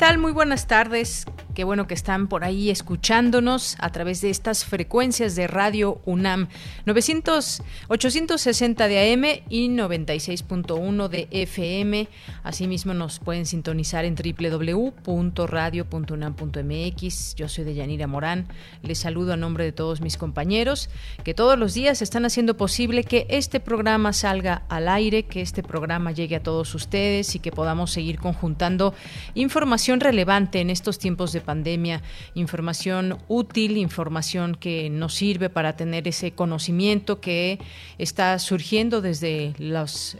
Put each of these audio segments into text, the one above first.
Tal? Muy buenas tardes. Qué bueno que están por ahí escuchándonos a través de estas frecuencias de Radio UNAM 900 860 de AM y 96.1 de FM. Asimismo nos pueden sintonizar en www.radio.unam.mx. Yo soy Deyanira Morán. Les saludo a nombre de todos mis compañeros que todos los días están haciendo posible que este programa salga al aire, que este programa llegue a todos ustedes y que podamos seguir conjuntando información relevante en estos tiempos de pandemia, información útil, información que nos sirve para tener ese conocimiento que está surgiendo desde los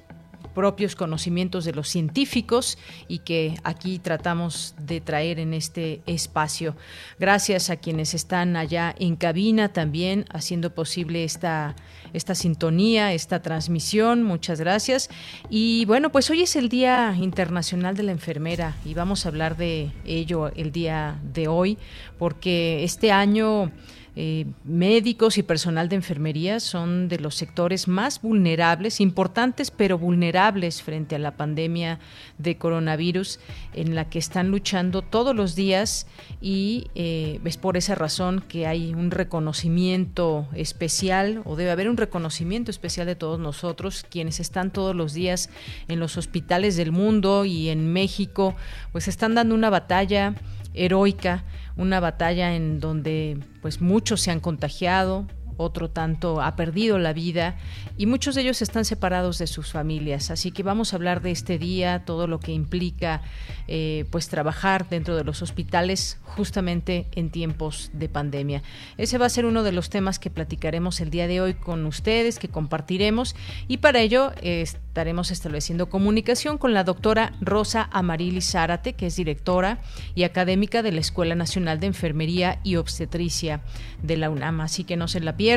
propios conocimientos de los científicos y que aquí tratamos de traer en este espacio. Gracias a quienes están allá en cabina también haciendo posible esta, esta sintonía, esta transmisión. Muchas gracias. Y bueno, pues hoy es el Día Internacional de la Enfermera y vamos a hablar de ello el día de hoy porque este año... Eh, médicos y personal de enfermería son de los sectores más vulnerables, importantes pero vulnerables frente a la pandemia de coronavirus en la que están luchando todos los días y eh, es por esa razón que hay un reconocimiento especial o debe haber un reconocimiento especial de todos nosotros quienes están todos los días en los hospitales del mundo y en México pues están dando una batalla heroica, una batalla en donde pues muchos se han contagiado, otro tanto ha perdido la vida y muchos de ellos están separados de sus familias. Así que vamos a hablar de este día, todo lo que implica eh, pues trabajar dentro de los hospitales justamente en tiempos de pandemia. Ese va a ser uno de los temas que platicaremos el día de hoy con ustedes, que compartiremos y para ello estaremos estableciendo comunicación con la doctora Rosa Amarili Zárate, que es directora y académica de la Escuela Nacional de Enfermería y Obstetricia de la UNAM. Así que no se la pierdan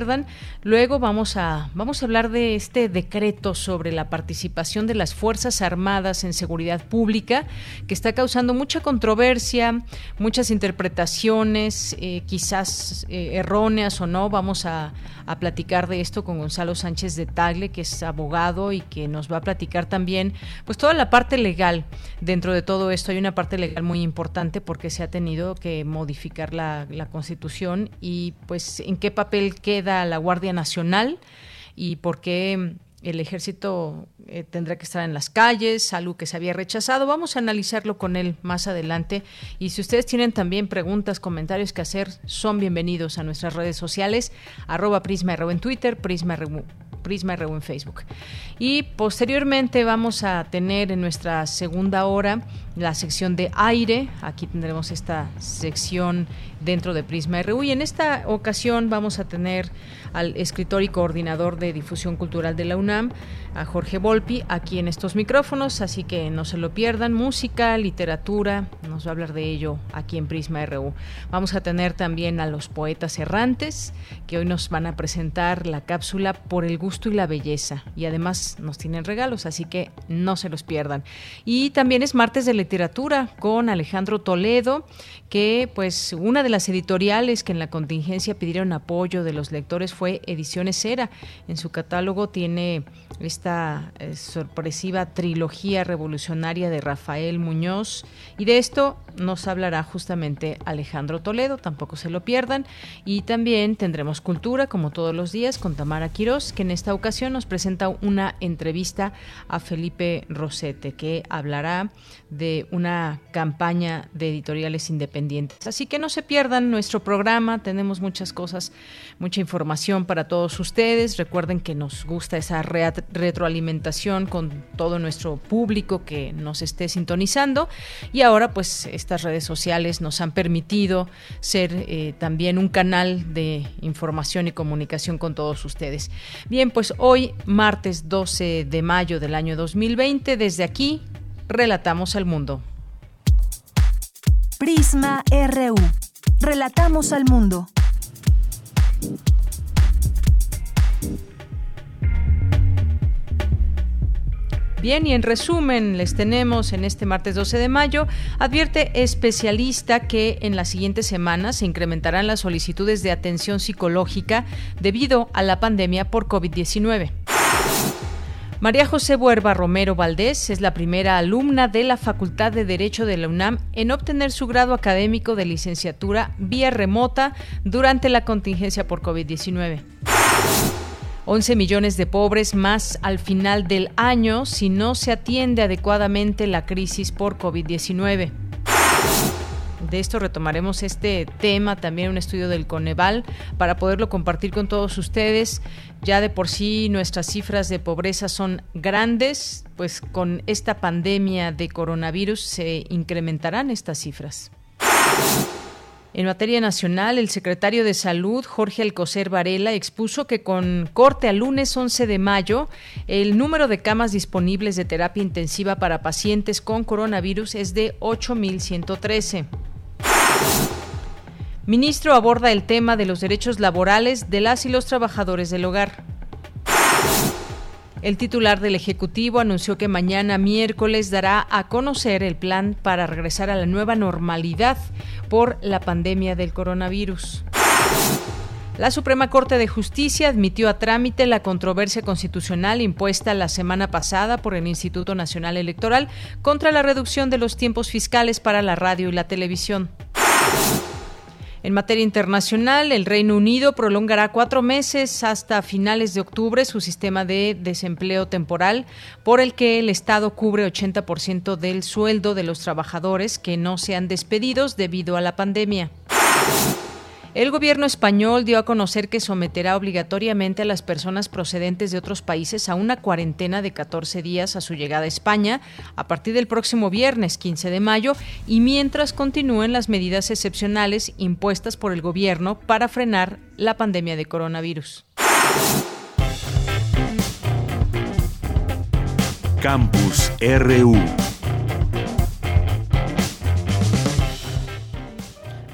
Luego vamos a, vamos a hablar de este decreto sobre la participación de las Fuerzas Armadas en seguridad pública, que está causando mucha controversia, muchas interpretaciones, eh, quizás eh, erróneas o no. Vamos a, platicar de esto con Gonzalo Sánchez de Tagle, que es abogado y que nos va a platicar también, pues toda la parte legal. Dentro de todo esto hay una parte legal muy importante porque se ha tenido que modificar la, la Constitución y pues en qué papel queda la Guardia Nacional y por qué el ejército eh, tendrá que estar en las calles, algo que se había rechazado. Vamos a analizarlo con él más adelante. Y si ustedes tienen también preguntas, comentarios que hacer, son bienvenidos a nuestras redes sociales, arroba Prisma en Twitter, Prisma Prisma RU en Facebook. Y posteriormente vamos a tener en nuestra segunda hora la sección de aire. Aquí tendremos esta sección dentro de Prisma RU y en esta ocasión vamos a tener al escritor y coordinador de difusión cultural de la UNAM, a Jorge Volpi, aquí en estos micrófonos, así que no se lo pierdan. Música, literatura, nos va a hablar de ello aquí en Prisma RU. Vamos a tener también a los poetas errantes, que hoy nos van a presentar la cápsula por el gusto y la belleza, y además nos tienen regalos, así que no se los pierdan. Y también es martes de literatura con Alejandro Toledo, que pues una de las editoriales que en la contingencia pidieron apoyo de los lectores fue Ediciones Era. En su catálogo tiene esta eh, sorpresiva trilogía revolucionaria de Rafael Muñoz y de esto nos hablará justamente Alejandro Toledo, tampoco se lo pierdan y también tendremos cultura como todos los días con Tamara Quirós que en esta ocasión nos presenta una entrevista a Felipe Rosete, que hablará de una campaña de editoriales independientes. Así que no se pierdan nuestro programa, tenemos muchas cosas, mucha información para todos ustedes. Recuerden que nos gusta esa retroalimentación con todo nuestro público que nos esté sintonizando y ahora pues estas redes sociales nos han permitido ser eh, también un canal de información y comunicación con todos ustedes. Bien, pues hoy, martes 12 de mayo del año 2020, desde aquí, relatamos al mundo. Prisma RU. Relatamos al mundo. Bien, y en resumen, les tenemos en este martes 12 de mayo, advierte especialista que en las siguientes semanas se incrementarán las solicitudes de atención psicológica debido a la pandemia por COVID-19. María José Buerba Romero Valdés es la primera alumna de la Facultad de Derecho de la UNAM en obtener su grado académico de licenciatura vía remota durante la contingencia por COVID-19. 11 millones de pobres más al final del año si no se atiende adecuadamente la crisis por COVID-19. De esto retomaremos este tema, también un estudio del Coneval, para poderlo compartir con todos ustedes. Ya de por sí nuestras cifras de pobreza son grandes, pues con esta pandemia de coronavirus se incrementarán estas cifras. En materia nacional, el secretario de Salud, Jorge Alcocer Varela, expuso que con corte al lunes 11 de mayo, el número de camas disponibles de terapia intensiva para pacientes con coronavirus es de 8.113. Ministro aborda el tema de los derechos laborales de las y los trabajadores del hogar. El titular del Ejecutivo anunció que mañana miércoles dará a conocer el plan para regresar a la nueva normalidad por la pandemia del coronavirus. La Suprema Corte de Justicia admitió a trámite la controversia constitucional impuesta la semana pasada por el Instituto Nacional Electoral contra la reducción de los tiempos fiscales para la radio y la televisión. En materia internacional, el Reino Unido prolongará cuatro meses hasta finales de octubre su sistema de desempleo temporal, por el que el Estado cubre 80% del sueldo de los trabajadores que no sean despedidos debido a la pandemia. El gobierno español dio a conocer que someterá obligatoriamente a las personas procedentes de otros países a una cuarentena de 14 días a su llegada a España a partir del próximo viernes 15 de mayo y mientras continúen las medidas excepcionales impuestas por el gobierno para frenar la pandemia de coronavirus. Campus RU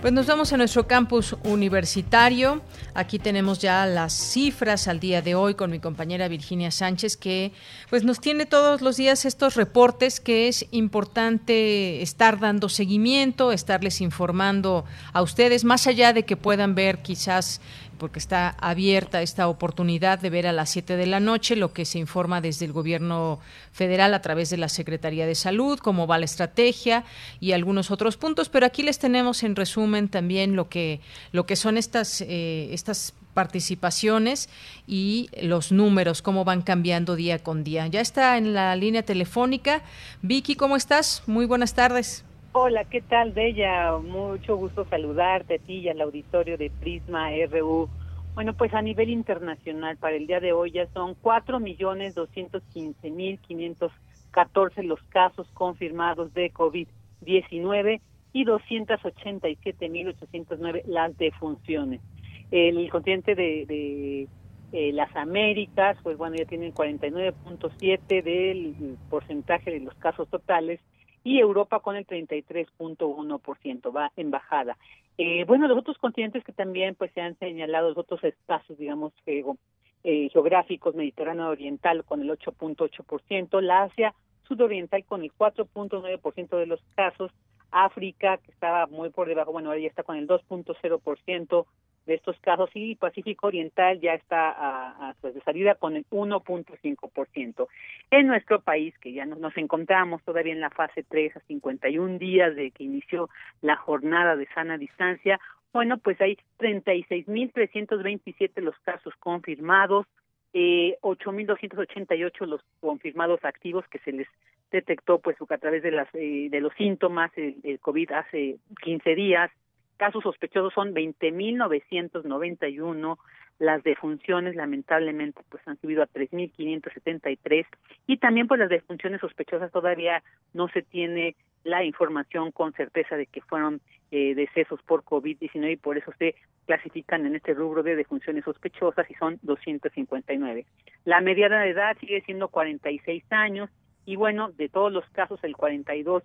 Pues nos vamos a nuestro campus universitario. Aquí tenemos ya las cifras al día de hoy con mi compañera Virginia Sánchez, que pues nos tiene todos los días estos reportes que es importante estar dando seguimiento, estarles informando a ustedes, más allá de que puedan ver quizás porque está abierta esta oportunidad de ver a las 7 de la noche lo que se informa desde el gobierno federal a través de la Secretaría de Salud, cómo va la estrategia y algunos otros puntos, pero aquí les tenemos en resumen también lo que, lo que son estas, eh, estas participaciones y los números, cómo van cambiando día con día. Ya está en la línea telefónica. Vicky, ¿cómo estás? Muy buenas tardes. Hola, ¿qué tal, Bella? Mucho gusto saludarte a ti y al auditorio de Prisma RU. Bueno, pues a nivel internacional, para el día de hoy ya son cuatro millones doscientos quince mil quinientos catorce los casos confirmados de COVID-19 y doscientos ochenta y siete mil ochocientos nueve las defunciones. El continente de, de eh, las Américas, pues bueno, ya tienen 49.7 del porcentaje de los casos totales y Europa con el 33.1%, va en bajada. Eh, bueno, los otros continentes que también pues se han señalado, los otros espacios, digamos, eh, geográficos, Mediterráneo Oriental con el 8.8%, la Asia Sudoriental con el 4.9% de los casos, África, que estaba muy por debajo, bueno, ahora ya está con el 2.0%, de estos casos y Pacífico Oriental ya está a, pues, de salida con el 1.5%. En nuestro país, que ya nos, nos encontramos todavía en la fase 3 a 51 días de que inició la jornada de sana distancia, bueno, pues hay 36.327 los casos confirmados, eh, 8.288 los confirmados activos que se les detectó pues a través de las eh, de los síntomas del COVID hace 15 días. Casos sospechosos son 20.991, las defunciones lamentablemente pues han subido a 3.573 y también pues las defunciones sospechosas todavía no se tiene la información con certeza de que fueron eh, decesos por COVID-19 y por eso se clasifican en este rubro de defunciones sospechosas y son 259. La mediana de edad sigue siendo 46 años y bueno, de todos los casos el 42%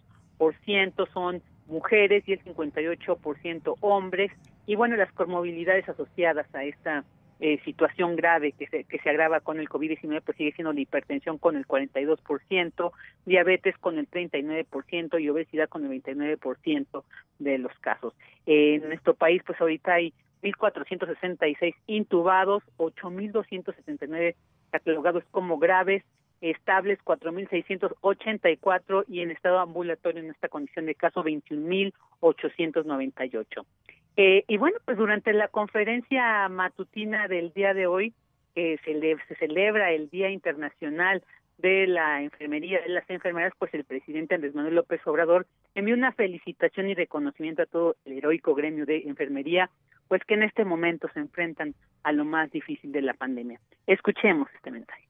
son mujeres y el 58% hombres y bueno, las comorbilidades asociadas a esta eh, situación grave que se, que se agrava con el COVID-19, pues sigue siendo la hipertensión con el 42%, diabetes con el 39% y obesidad con el 29% de los casos. en nuestro país, pues ahorita hay 1.466 intubados, 8.279 catalogados como graves, estables 4.684 y en estado ambulatorio en esta condición de caso 21.898. Eh, y bueno, pues durante la conferencia matutina del día de hoy, que se, se celebra el Día Internacional de la Enfermería, de las enfermeras, pues el presidente Andrés Manuel López Obrador envió una felicitación y reconocimiento a todo el heroico gremio de enfermería, pues que en este momento se enfrentan a lo más difícil de la pandemia. Escuchemos este mensaje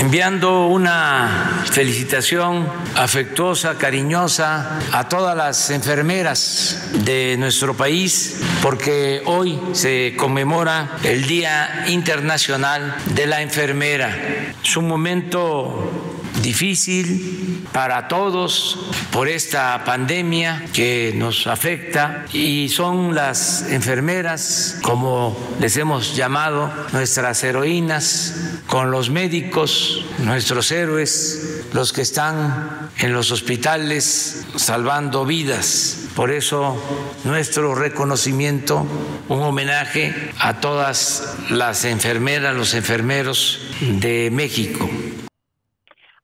enviando una felicitación afectuosa, cariñosa a todas las enfermeras de nuestro país, porque hoy se conmemora el Día Internacional de la Enfermera. Es un momento difícil para todos por esta pandemia que nos afecta y son las enfermeras, como les hemos llamado, nuestras heroínas, con los médicos, nuestros héroes, los que están en los hospitales salvando vidas. Por eso nuestro reconocimiento, un homenaje a todas las enfermeras, los enfermeros de México.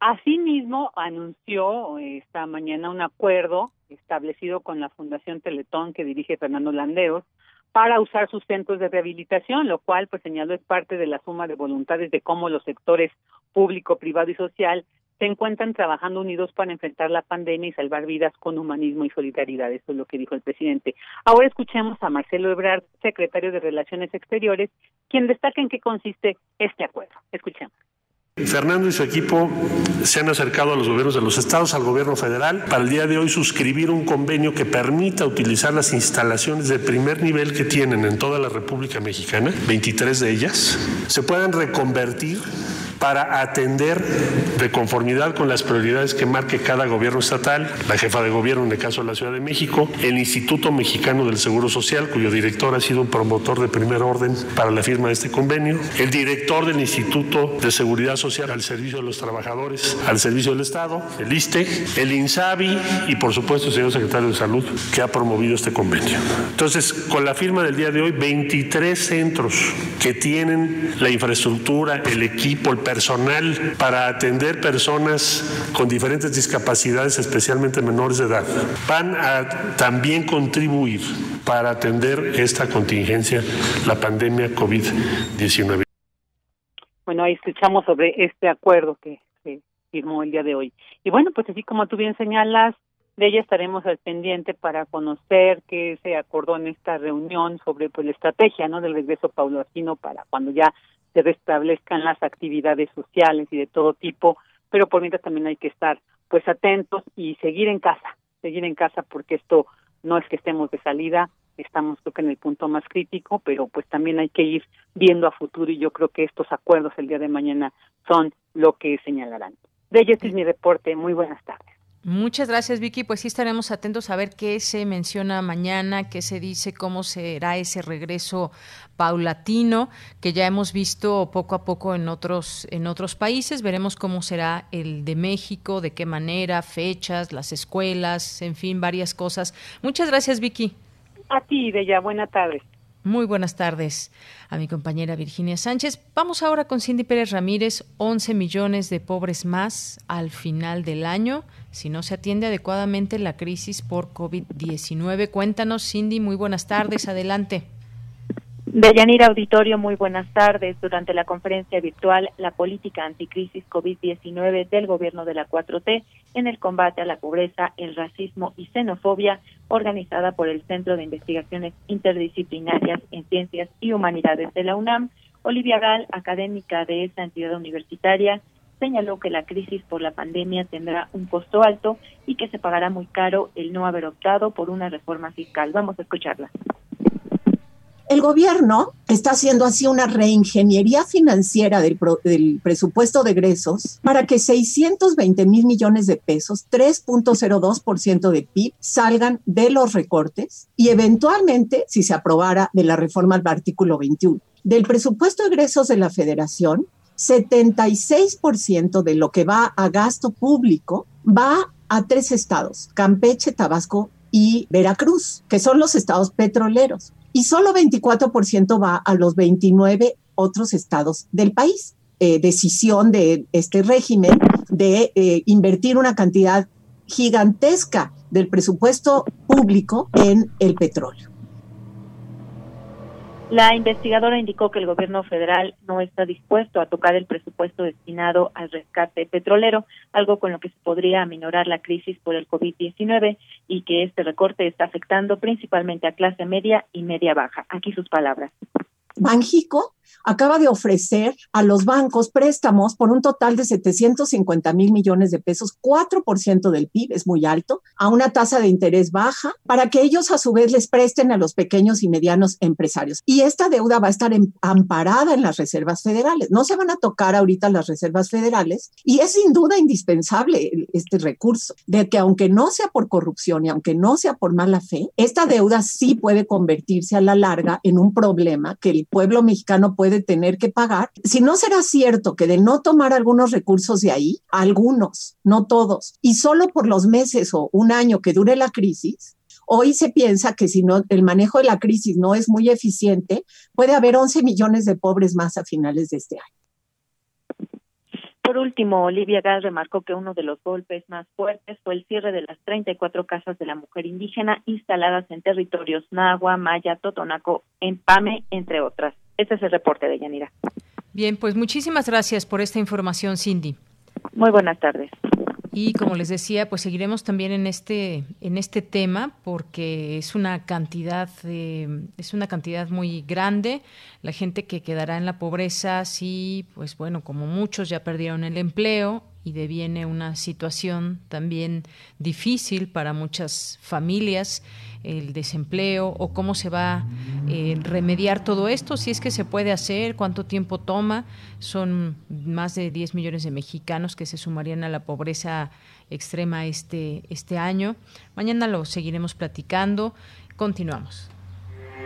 Asimismo, anunció esta mañana un acuerdo establecido con la Fundación Teletón que dirige Fernando Landeos para usar sus centros de rehabilitación, lo cual, pues señaló, es parte de la suma de voluntades de cómo los sectores público, privado y social se encuentran trabajando unidos para enfrentar la pandemia y salvar vidas con humanismo y solidaridad. Eso es lo que dijo el presidente. Ahora escuchemos a Marcelo Ebrard, secretario de Relaciones Exteriores, quien destaca en qué consiste este acuerdo. Escuchemos. Fernando y su equipo se han acercado a los gobiernos de los estados, al gobierno federal, para el día de hoy suscribir un convenio que permita utilizar las instalaciones de primer nivel que tienen en toda la República Mexicana, 23 de ellas, se puedan reconvertir para atender de conformidad con las prioridades que marque cada gobierno estatal, la jefa de gobierno en el caso de la Ciudad de México, el Instituto Mexicano del Seguro Social, cuyo director ha sido un promotor de primer orden para la firma de este convenio, el director del Instituto de Seguridad Social al servicio de los trabajadores, al servicio del Estado, el ISTE, el INSABI y por supuesto el señor secretario de Salud que ha promovido este convenio. Entonces, con la firma del día de hoy, 23 centros que tienen la infraestructura, el equipo, el personal para atender personas con diferentes discapacidades, especialmente menores de edad, van a también contribuir para atender esta contingencia, la pandemia COVID-19. Bueno, ahí escuchamos sobre este acuerdo que se firmó el día de hoy. Y bueno, pues así como tú bien señalas, de ella estaremos al pendiente para conocer qué se acordó en esta reunión sobre pues la estrategia no del regreso paulatino para cuando ya se restablezcan las actividades sociales y de todo tipo, pero por mientras también hay que estar pues atentos y seguir en casa, seguir en casa porque esto no es que estemos de salida, estamos creo que en el punto más crítico, pero pues también hay que ir viendo a futuro y yo creo que estos acuerdos el día de mañana son lo que señalarán. De ello este es mi reporte. Muy buenas tardes. Muchas gracias, Vicky. Pues sí estaremos atentos a ver qué se menciona mañana, qué se dice, cómo será ese regreso paulatino que ya hemos visto poco a poco en otros en otros países. Veremos cómo será el de México, de qué manera, fechas, las escuelas, en fin, varias cosas. Muchas gracias, Vicky. A ti, Bella. Buenas tardes. Muy buenas tardes a mi compañera Virginia Sánchez. Vamos ahora con Cindy Pérez Ramírez. 11 millones de pobres más al final del año si no se atiende adecuadamente la crisis por COVID-19. Cuéntanos, Cindy. Muy buenas tardes. Adelante. Deyanira Auditorio, muy buenas tardes. Durante la conferencia virtual La política anticrisis COVID-19 del gobierno de la 4T en el combate a la pobreza, el racismo y xenofobia, organizada por el Centro de Investigaciones Interdisciplinarias en Ciencias y Humanidades de la UNAM, Olivia Gal, académica de esta entidad universitaria, señaló que la crisis por la pandemia tendrá un costo alto y que se pagará muy caro el no haber optado por una reforma fiscal. Vamos a escucharla. El gobierno está haciendo así una reingeniería financiera del, presupuesto de egresos para que 620 mil millones de pesos, 3.02% de PIB, salgan de los recortes y eventualmente, si se aprobara de la reforma al artículo 21. Del presupuesto de egresos de la federación, 76% de lo que va a gasto público va a tres estados, Campeche, Tabasco y Veracruz, que son los estados petroleros y solo 24% va a los 29 otros estados del país. Eh, decisión de este régimen de eh, invertir una cantidad gigantesca del presupuesto público en el petróleo. La investigadora indicó que el gobierno federal no está dispuesto a tocar el presupuesto destinado al rescate petrolero, algo con lo que se podría aminorar la crisis por el COVID-19 y que este recorte está afectando principalmente a clase media y media baja. Aquí sus palabras. Banjico acaba de ofrecer a los bancos préstamos por un total de 750 mil millones de pesos, 4% del PIB, es muy alto, a una tasa de interés baja, para que ellos a su vez les presten a los pequeños y medianos empresarios. Y esta deuda va a estar amparada en las reservas federales. No se van a tocar ahorita las reservas federales y es sin duda indispensable este recurso, de que aunque no sea por corrupción y aunque no sea por mala fe, esta deuda sí puede convertirse a la larga en un problema que el pueblo mexicano puede tener que pagar. Si no será cierto que de no tomar algunos recursos de ahí, algunos, no todos, y solo por los meses o un año que dure la crisis, Hoy se piensa que si no el manejo de la crisis no es muy eficiente, puede haber 11 millones de pobres más a finales de este año. Por último, Olivia Gal remarcó que uno de los golpes más fuertes fue el cierre de las 34 casas de la mujer indígena instaladas en territorios Nahua, Maya, Totonaco, Empame, entre otras. Este es el reporte de Yanira. Bien, pues muchísimas gracias por esta información, Cindy. Muy buenas tardes. Y como les decía, pues seguiremos también en este en este tema porque es una cantidad es una cantidad muy grande la gente que quedará en la pobreza sí pues bueno como muchos ya perdieron el empleo y deviene una situación también difícil para muchas familias el desempleo o cómo se va a eh, remediar todo esto, si es que se puede hacer, cuánto tiempo toma. Son más de 10 millones de mexicanos que se sumarían a la pobreza extrema este, este año. Mañana lo seguiremos platicando. Continuamos.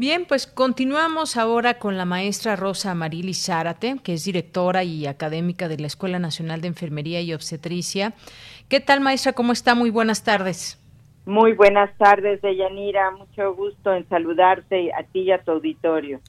Bien, pues continuamos ahora con la maestra Rosa Marili Zárate, que es directora y académica de la Escuela Nacional de Enfermería y Obstetricia. ¿Qué tal, maestra? ¿Cómo está? Muy buenas tardes. Muy buenas tardes, Deyanira. Mucho gusto en saludarte a ti y a tu auditorio.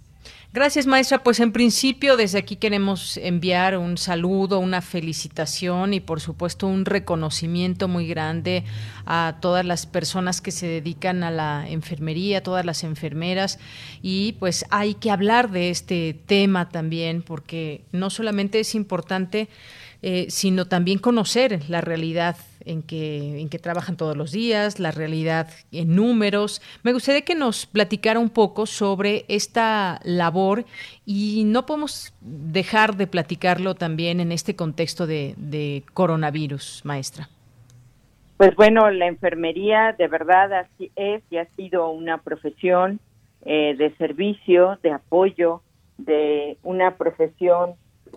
Gracias, maestra. Pues en principio desde aquí queremos enviar un saludo, una felicitación y por supuesto un reconocimiento muy grande a todas las personas que se dedican a la enfermería, todas las enfermeras y pues hay que hablar de este tema también porque no solamente es importante eh, sino también conocer la realidad en que, en que trabajan todos los días, la realidad en números. Me gustaría que nos platicara un poco sobre esta labor y no podemos dejar de platicarlo también en este contexto de, coronavirus, maestra. Pues bueno, la enfermería de verdad así es y ha sido una profesión eh, de servicio, de apoyo, de una profesión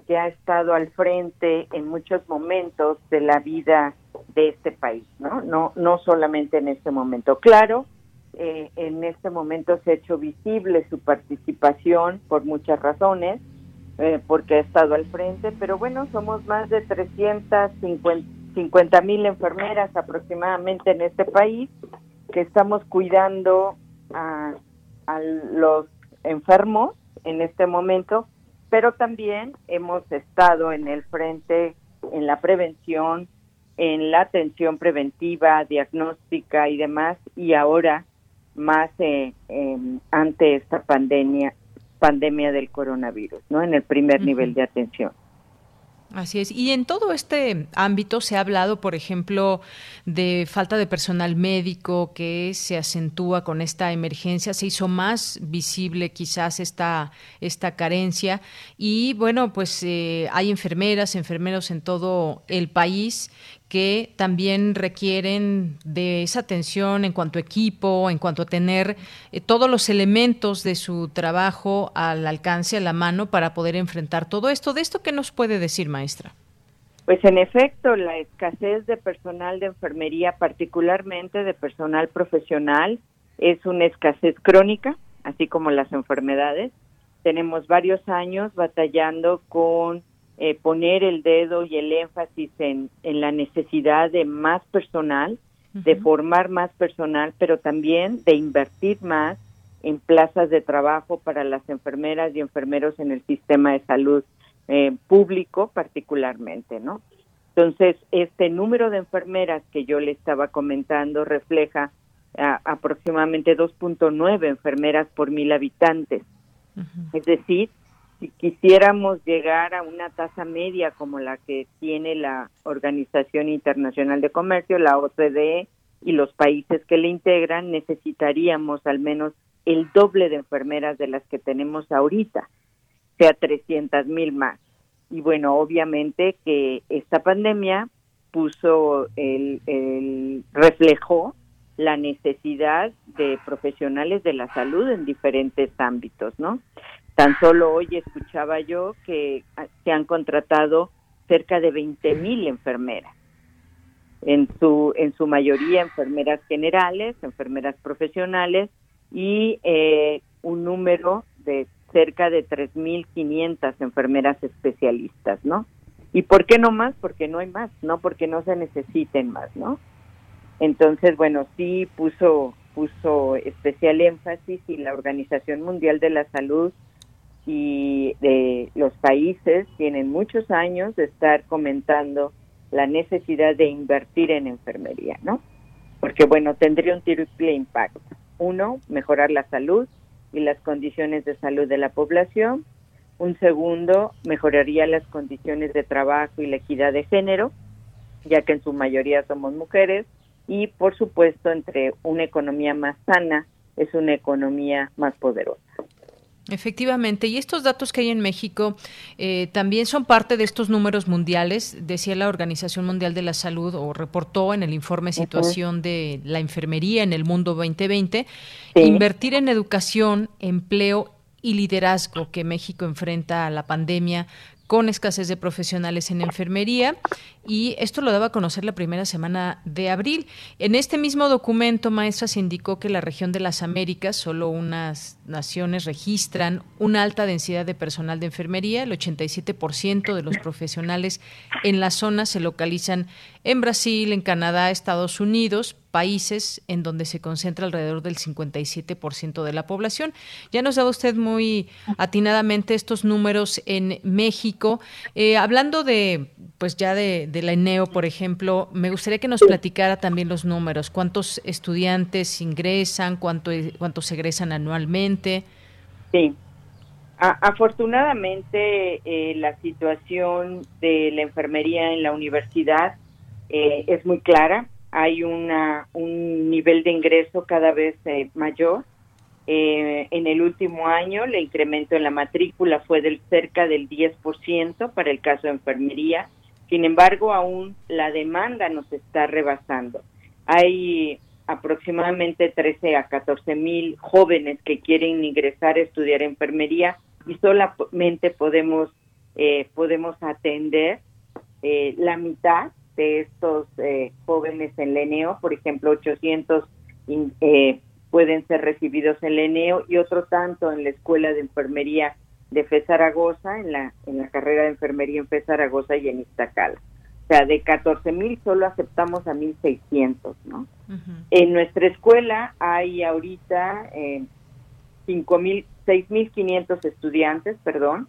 que ha estado al frente en muchos momentos de la vida de este país, ¿no? No, no solamente en este momento. Claro, eh, en este momento se ha hecho visible su participación por muchas razones, eh, porque ha estado al frente, pero bueno, somos más de 350, 50 mil enfermeras aproximadamente en este país que estamos cuidando a, a los enfermos en este momento, pero también hemos estado en el frente en la prevención, en la atención preventiva, diagnóstica y demás, y ahora más eh, ante esta pandemia, pandemia del coronavirus, ¿no? En el primer nivel de atención. Así es. Y en todo este ámbito se ha hablado, por ejemplo, de falta de personal médico que se acentúa con esta emergencia. Se hizo más visible quizás esta, esta carencia. Y bueno, pues eh, hay enfermeras, enfermeros en todo el país que también requieren de esa atención en cuanto a equipo, en cuanto a tener eh, todos los elementos de su trabajo al alcance, a la mano, para poder enfrentar todo esto. ¿De esto qué nos puede decir, maestra? Pues en efecto, la escasez de personal de enfermería, particularmente de personal profesional, es una escasez crónica, así como las enfermedades. Tenemos varios años batallando con eh, poner el dedo y el énfasis en, en la necesidad de más personal, de formar más personal, pero también de invertir más en plazas de trabajo para las enfermeras y enfermeros en el sistema de salud eh, público particularmente, ¿no? Entonces, este número de enfermeras que yo le estaba comentando refleja aproximadamente 2.9 enfermeras por mil habitantes. Es decir, si quisiéramos llegar a una tasa media como la que tiene la Organización Internacional de Comercio, la OCDE y los países que le integran, necesitaríamos al menos el doble de enfermeras de las que tenemos ahorita, sea 300 mil más. Y bueno, obviamente que esta pandemia puso el, el reflejó la necesidad de profesionales de la salud en diferentes ámbitos, ¿no? Tan solo hoy escuchaba yo que se han contratado cerca de 20 mil enfermeras, en su, en su mayoría enfermeras generales, enfermeras profesionales y eh, un número de cerca de 3.500 enfermeras especialistas, ¿no? ¿Y por qué no más? Porque no hay más, no porque no se necesiten más, ¿no? Entonces, bueno, sí puso puso especial énfasis y la Organización Mundial de la Salud y de los países tienen muchos años de estar comentando la necesidad de invertir en enfermería, ¿no? Porque bueno, tendría un triple impacto. Uno, mejorar la salud y las condiciones de salud de la población. Un segundo, mejoraría las condiciones de trabajo y la equidad de género, ya que en su mayoría somos mujeres. Y por supuesto, entre una economía más sana, es una economía más poderosa. Efectivamente, y estos datos que hay en México eh, también son parte de estos números mundiales, decía la Organización Mundial de la Salud o reportó en el informe Situación de la Enfermería en el Mundo 2020, invertir en educación, empleo y liderazgo que México enfrenta a la pandemia con escasez de profesionales en enfermería y esto lo daba a conocer la primera semana de abril. En este mismo documento, maestra, se indicó que la región de las Américas, solo unas naciones registran una alta densidad de personal de enfermería, el 87% de los profesionales en la zona se localizan en Brasil, en Canadá, Estados Unidos, países en donde se concentra alrededor del 57% de la población. Ya nos daba usted muy atinadamente estos números en México. Eh, hablando de, pues ya de, de, la ENEO, por ejemplo, me gustaría que nos platicara también los números. ¿Cuántos estudiantes ingresan? ¿Cuánto, ¿Cuántos egresan anualmente? Sí. afortunadamente, eh, la situación de la enfermería en la universidad eh, es muy clara. Hay una, un nivel de ingreso cada vez eh, mayor. Eh, en el último año, el incremento en la matrícula fue del cerca del 10% para el caso de enfermería. Sin embargo, aún la demanda nos está rebasando. Hay aproximadamente 13 a 14 mil jóvenes que quieren ingresar a estudiar enfermería y solamente podemos podemos atender la mitad de estos eh, jóvenes en Leneo, por ejemplo, 800 eh, pueden ser recibidos en Leneo y otro tanto en la Escuela de Enfermería de Fe Zaragoza, en la, en la carrera de enfermería en Fe Zaragoza y en Iztacala. sea, de 14 mil solo aceptamos a 1.600, ¿no? En nuestra escuela hay ahorita eh, 6.500 estudiantes, perdón.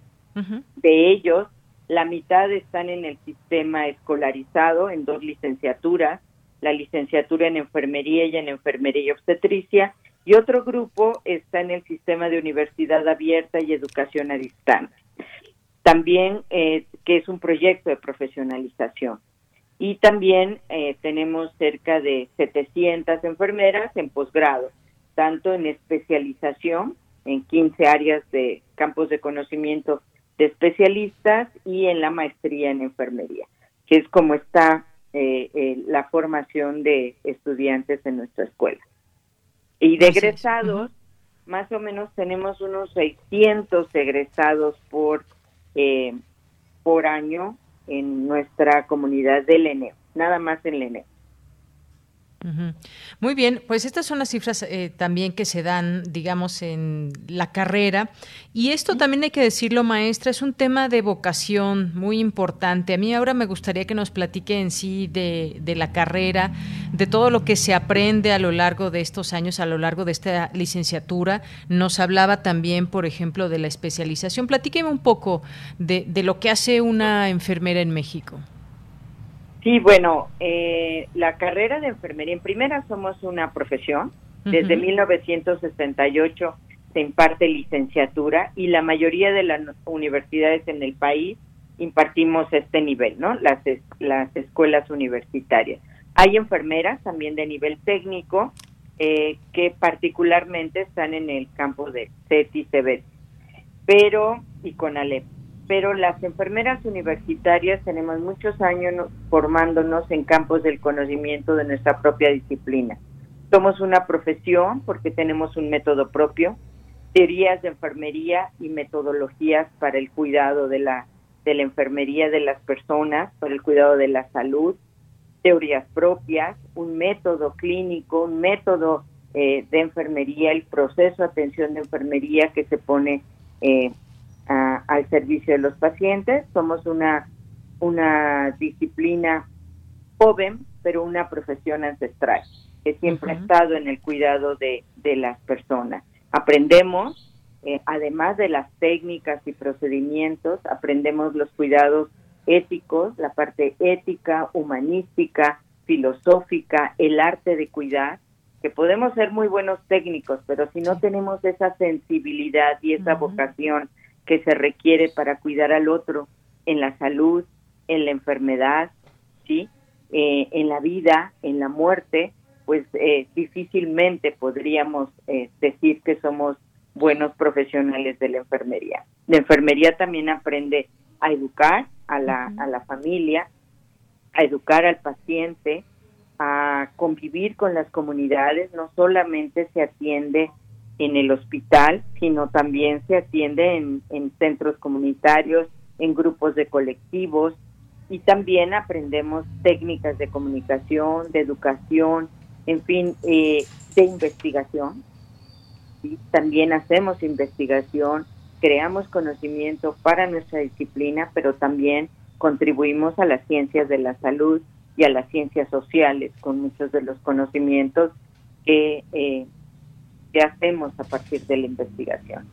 De ellos, la mitad están en el sistema escolarizado, en dos licenciaturas, la licenciatura en enfermería y en enfermería y obstetricia, y otro grupo está en el sistema de universidad abierta y educación a distancia. También, eh, que es un proyecto de profesionalización. Y también eh, tenemos cerca de 700 enfermeras en posgrado, tanto en especialización, en 15 áreas de campos de conocimiento de especialistas y en la maestría en enfermería, que es como está eh, la formación de estudiantes en nuestra escuela. Y de egresados, más o menos tenemos unos 600 egresados por, eh, por año en nuestra comunidad del ENEO, nada más en el ENEO. Muy bien, pues estas son las cifras eh, también que se dan, digamos, en la carrera. Y esto también hay que decirlo, maestra, es un tema de vocación muy importante. A mí ahora me gustaría que nos platique en sí de, de la carrera, de todo lo que se aprende a lo largo de estos años, a lo largo de esta licenciatura. Nos hablaba también, por ejemplo, de la especialización. Platíqueme un poco de, de lo que hace una enfermera en México. Sí, bueno, eh, la carrera de enfermería, en primera somos una profesión. Desde 1968 se imparte licenciatura y la mayoría de las universidades en el país impartimos este nivel, ¿no? Las, las escuelas universitarias. Hay enfermeras también de nivel técnico eh, que particularmente están en el campo de CET y CBT, pero y con Alep pero las enfermeras universitarias tenemos muchos años formándonos en campos del conocimiento de nuestra propia disciplina. Somos una profesión porque tenemos un método propio, teorías de enfermería y metodologías para el cuidado de la, de la enfermería de las personas, para el cuidado de la salud, teorías propias, un método clínico, un método eh, de enfermería, el proceso de atención de enfermería que se pone eh, al servicio de los pacientes. Somos una, una disciplina joven, pero una profesión ancestral, que siempre ha estado en el cuidado de, de las personas. Aprendemos, eh, además de las técnicas y procedimientos, aprendemos los cuidados éticos, la parte ética, humanística, filosófica, el arte de cuidar, que podemos ser muy buenos técnicos, pero si no tenemos esa sensibilidad y esa vocación que se requiere para cuidar al otro en la salud, en la enfermedad, ¿sí? Eh, en la vida, en la muerte, pues eh, difícilmente podríamos eh, decir que somos buenos profesionales de la enfermería. La enfermería también aprende a educar a la, a la familia, a educar al paciente, a convivir con las comunidades, no solamente se atiende en el hospital, sino también se atiende en, centros comunitarios, en grupos de colectivos y también aprendemos técnicas de comunicación, de educación, en fin, eh, de investigación. También hacemos investigación, creamos conocimiento para nuestra disciplina, pero también contribuimos a las ciencias de la salud y a las ciencias sociales con muchos de los conocimientos que eh, que hacemos a partir de la investigación.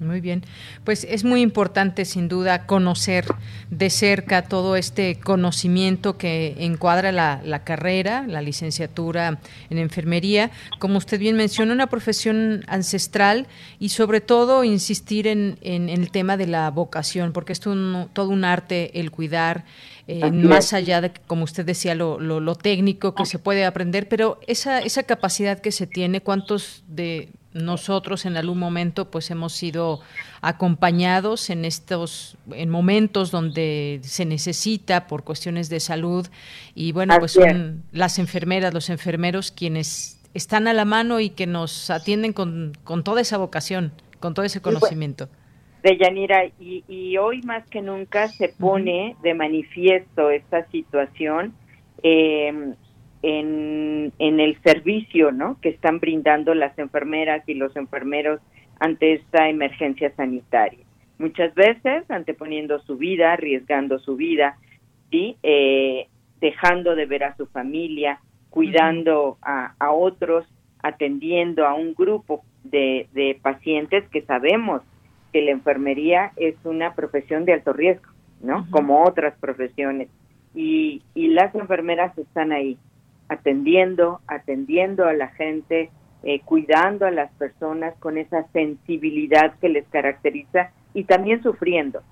Muy bien, pues es muy importante sin duda conocer de cerca todo este conocimiento que encuadra la, carrera, la licenciatura en enfermería, como usted bien menciona, una profesión ancestral y sobre todo insistir en, el tema de la vocación, porque es todo un arte el cuidar, eh, más allá de, como usted decía, lo, lo, técnico que se puede aprender, pero esa, esa capacidad que se tiene, ¿cuántos de nosotros en algún momento pues hemos sido acompañados en estos en momentos donde se necesita por cuestiones de salud. Y bueno pues son las enfermeras los enfermeros quienes están a la mano y que nos atienden con, con toda esa vocación con todo ese conocimiento. De Yanira, y, hoy más que nunca se pone de manifiesto esta situación. Em, en, en el servicio ¿no? que están brindando las enfermeras y los enfermeros ante esta emergencia sanitaria. Muchas veces anteponiendo su vida, arriesgando su vida, ¿sí? Eh, dejando de ver a su familia, cuidando a, a, otros, atendiendo a un grupo de, de pacientes que sabemos que la enfermería es una profesión de alto riesgo, ¿no? Como otras profesiones. Y, y las enfermeras están ahí, atendiendo, atendiendo a la gente, eh, cuidando a las personas con esa sensibilidad que les caracteriza y también sufriendo,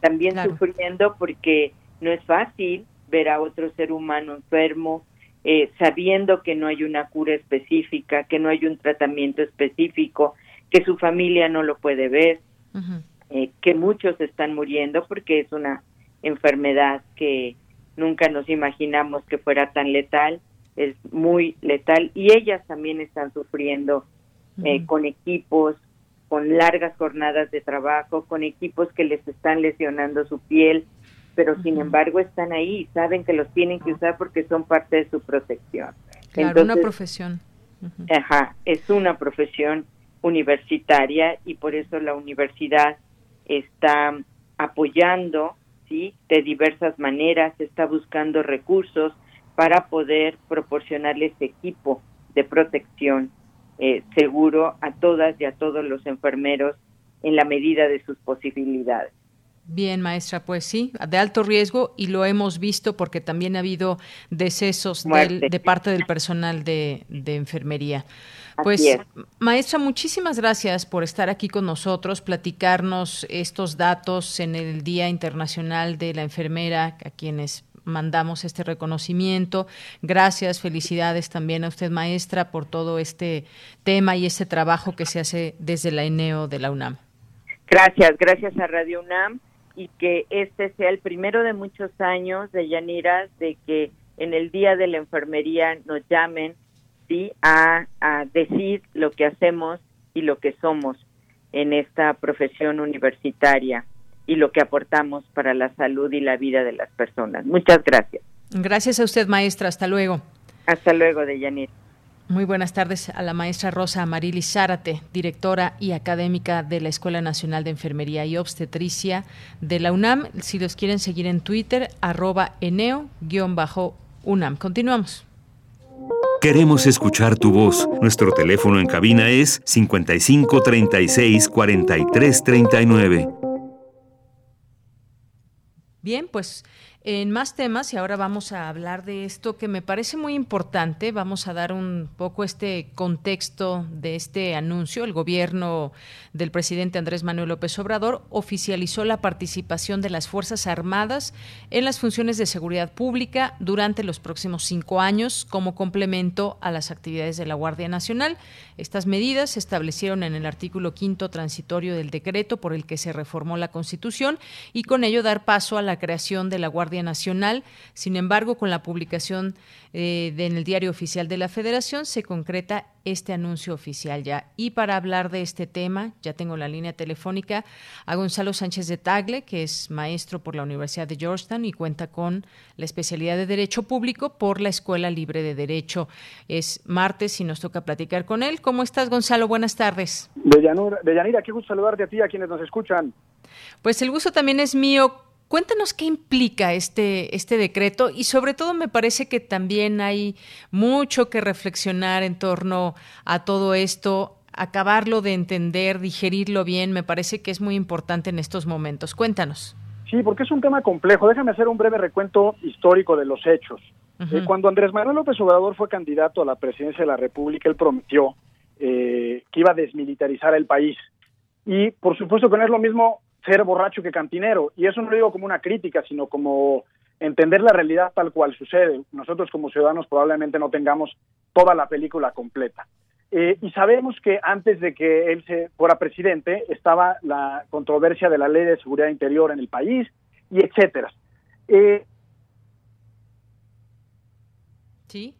también sufriendo porque no es fácil ver a otro ser humano enfermo, eh, sabiendo que no hay una cura específica, que no hay un tratamiento específico, que su familia no lo puede ver, eh, que muchos están muriendo porque es una enfermedad que nunca nos imaginamos que fuera tan letal, es muy letal y ellas también están sufriendo eh, con equipos, con largas jornadas de trabajo, con equipos que les están lesionando su piel, pero sin embargo están ahí, saben que los tienen que usar porque son parte de su protección. Claro, una profesión. Ajá, es una profesión universitaria y por eso la universidad está apoyando, ¿sí? De diversas maneras, está buscando recursos para poder proporcionarles equipo de protección eh, seguro a todas y a todos los enfermeros en la medida de sus posibilidades. Bien, maestra, pues sí, de alto riesgo y lo hemos visto porque también ha habido decesos de parte del personal de, enfermería. Pues, maestra, muchísimas gracias por estar aquí con nosotros, platicarnos estos datos en el Día Internacional de la Enfermera, a quienes mandamos este reconocimiento. Gracias, felicidades también a usted, maestra, por todo este tema y este trabajo que se hace desde la ENEO de la UNAM. Gracias, gracias a Radio UNAM y que este sea el primero de muchos años de Yanira, de que en el Día de la Enfermería nos llamen sí a, a decir lo que hacemos y lo que somos en esta profesión universitaria y lo que aportamos para la salud y la vida de las personas. Muchas gracias. Gracias a usted, maestra. Hasta luego. Hasta luego, Deyanir. Muy buenas tardes a la maestra Rosa Amarilis Zárate, directora y académica de la Escuela Nacional de Enfermería y Obstetricia de la UNAM. Si los quieren seguir en Twitter, arroba eneo-unam. Continuamos. Queremos escuchar tu voz. Nuestro teléfono en cabina es 55 36 43 39. Bien, pues en más temas y ahora vamos a hablar de esto que me parece muy importante. Vamos a dar un poco este contexto de este anuncio. El gobierno del presidente Andrés Manuel López Obrador oficializó la participación de las Fuerzas Armadas en las funciones de seguridad pública durante los próximos cinco años como complemento a las actividades de la Guardia Nacional. Estas medidas se establecieron en el artículo quinto transitorio del decreto por el que se reformó la Constitución y con ello dar paso a la creación de la Guardia Nacional. Sin embargo, con la publicación eh, en el Diario Oficial de la Federación se concreta este anuncio oficial ya. Y para hablar de este tema, ya tengo la línea telefónica a Gonzalo Sánchez de Tagle, que es maestro por la Universidad de Georgetown y cuenta con la especialidad de Derecho Público por la Escuela Libre de Derecho. Es martes y nos toca platicar con él. ¿Cómo estás, Gonzalo? Buenas tardes. De Yanira, qué gusto saludarte a ti, a quienes nos escuchan. Pues el gusto también es mío. Cuéntanos qué implica este, este decreto y sobre todo me parece que también hay mucho que reflexionar en torno a todo esto, acabarlo de entender, digerirlo bien, me parece que es muy importante en estos momentos. Cuéntanos. Sí, porque es un tema complejo. Déjame hacer un breve recuento histórico de los hechos. Eh, cuando Andrés Manuel López Obrador fue candidato a la presidencia de la República, él prometió eh, que iba a desmilitarizar el país. Y por supuesto que no es lo mismo ser borracho que cantinero. Y eso no lo digo como una crítica, sino como entender la realidad tal cual sucede. Nosotros como ciudadanos probablemente no tengamos toda la película completa. Eh, y sabemos que antes de que él se fuera presidente estaba la controversia de la ley de seguridad interior en el país y etcétera. Eh, sí.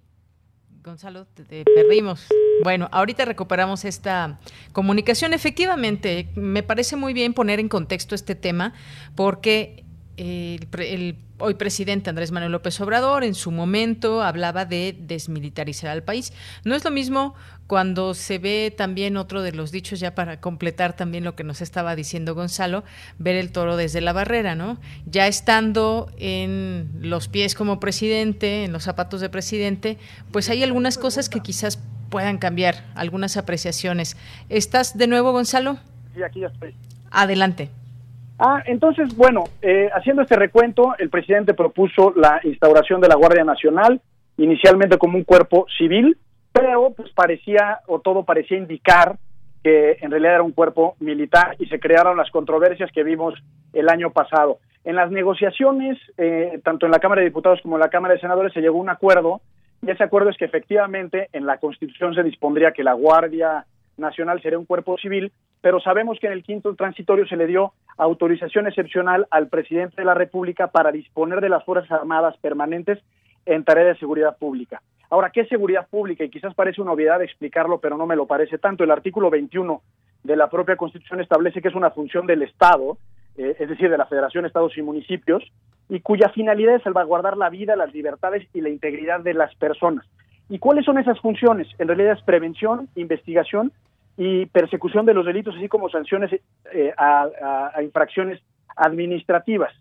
Gonzalo, te, perdimos. Bueno, ahorita recuperamos esta comunicación. Efectivamente, me parece muy bien poner en contexto este tema porque el, hoy presidente Andrés Manuel López Obrador en su momento hablaba de desmilitarizar al país. No es lo mismo cuando se ve también otro de los dichos, ya para completar también lo que nos estaba diciendo Gonzalo, ver el toro desde la barrera, ¿no? Ya estando en los pies como presidente, en los zapatos de presidente, pues hay algunas cosas que quizás puedan cambiar, algunas apreciaciones. ¿Estás de nuevo, Gonzalo? Sí, aquí ya estoy. Adelante. Ah, entonces, bueno, eh, haciendo este recuento, el presidente propuso la instauración de la Guardia Nacional, inicialmente como un cuerpo civil, pero pues parecía, o todo parecía indicar que en realidad era un cuerpo militar y se crearon las controversias que vimos el año pasado. En las negociaciones, eh, tanto en la Cámara de Diputados como en la Cámara de Senadores, se llegó a un acuerdo, y ese acuerdo es que efectivamente en la Constitución se dispondría que la Guardia Nacional sería un cuerpo civil, pero sabemos que en el quinto transitorio se le dio autorización excepcional al presidente de la República para disponer de las Fuerzas Armadas permanentes en tarea de seguridad pública. Ahora, ¿qué es seguridad pública? Y quizás parece una obviedad explicarlo, pero no me lo parece tanto. El artículo 21 de la propia Constitución establece que es una función del Estado, eh, es decir, de la Federación, Estados y Municipios, y cuya finalidad es salvaguardar la vida, las libertades y la integridad de las personas. ¿Y cuáles son esas funciones? En realidad es prevención, investigación y persecución de los delitos, así como sanciones eh, a, infracciones administrativas.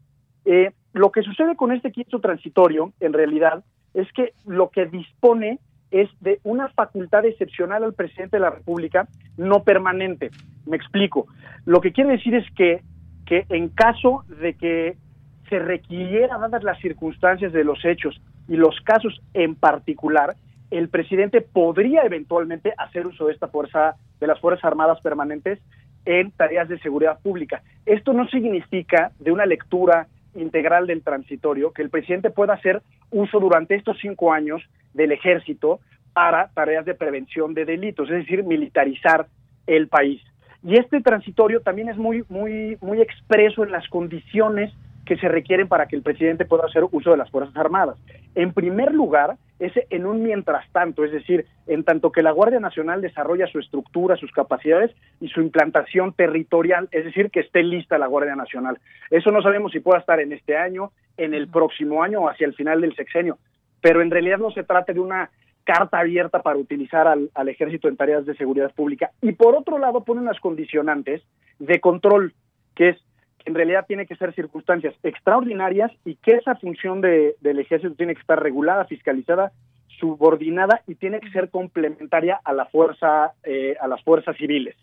Eh, lo que sucede con este quinto transitorio, en realidad, es que lo que dispone es de una facultad excepcional al presidente de la República, no permanente. Me explico. Lo que quiere decir es que, que en caso de que se requiriera, dadas las circunstancias de los hechos y los casos en particular, el presidente podría eventualmente hacer uso de esta fuerza, de las Fuerzas Armadas permanentes en tareas de seguridad pública. Esto no significa de una lectura integral del transitorio que el presidente pueda hacer uso durante estos cinco años del ejército para tareas de prevención de delitos, es decir, militarizar el país. Y este transitorio también es muy, muy, muy expreso en las condiciones que se requieren para que el presidente pueda hacer uso de las Fuerzas Armadas. En primer lugar, es en un mientras tanto, es decir, en tanto que la Guardia Nacional desarrolla su estructura, sus capacidades y su implantación territorial, es decir, que esté lista la Guardia Nacional. Eso no sabemos si pueda estar en este año, en el próximo año o hacia el final del sexenio, pero en realidad no se trata de una carta abierta para utilizar al, al ejército en tareas de seguridad pública. Y por otro lado, pone unas condicionantes de control, que es en realidad tiene que ser circunstancias extraordinarias y que esa función de, del ejército tiene que estar regulada, fiscalizada, subordinada y tiene que ser complementaria a la fuerza, eh, a las fuerzas civiles.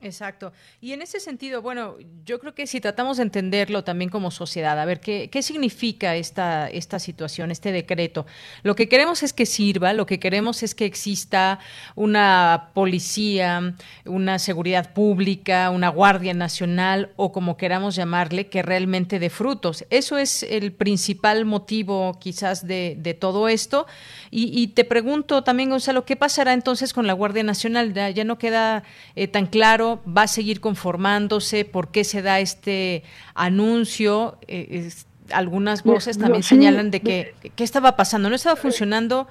Exacto. Y en ese sentido, bueno, yo creo que si tratamos de entenderlo también como sociedad, a ver qué, qué significa esta, esta situación, este decreto. Lo que queremos es que sirva, lo que queremos es que exista una policía, una seguridad pública, una guardia nacional o como queramos llamarle, que realmente dé frutos. Eso es el principal motivo quizás de, de todo esto. Y, y, te pregunto también, Gonzalo, ¿qué pasará entonces con la Guardia Nacional? Ya, no queda eh, tan claro va a seguir conformándose, por qué se da este anuncio. Eh, algunas voces también señalan de que qué estaba pasando, no estaba funcionando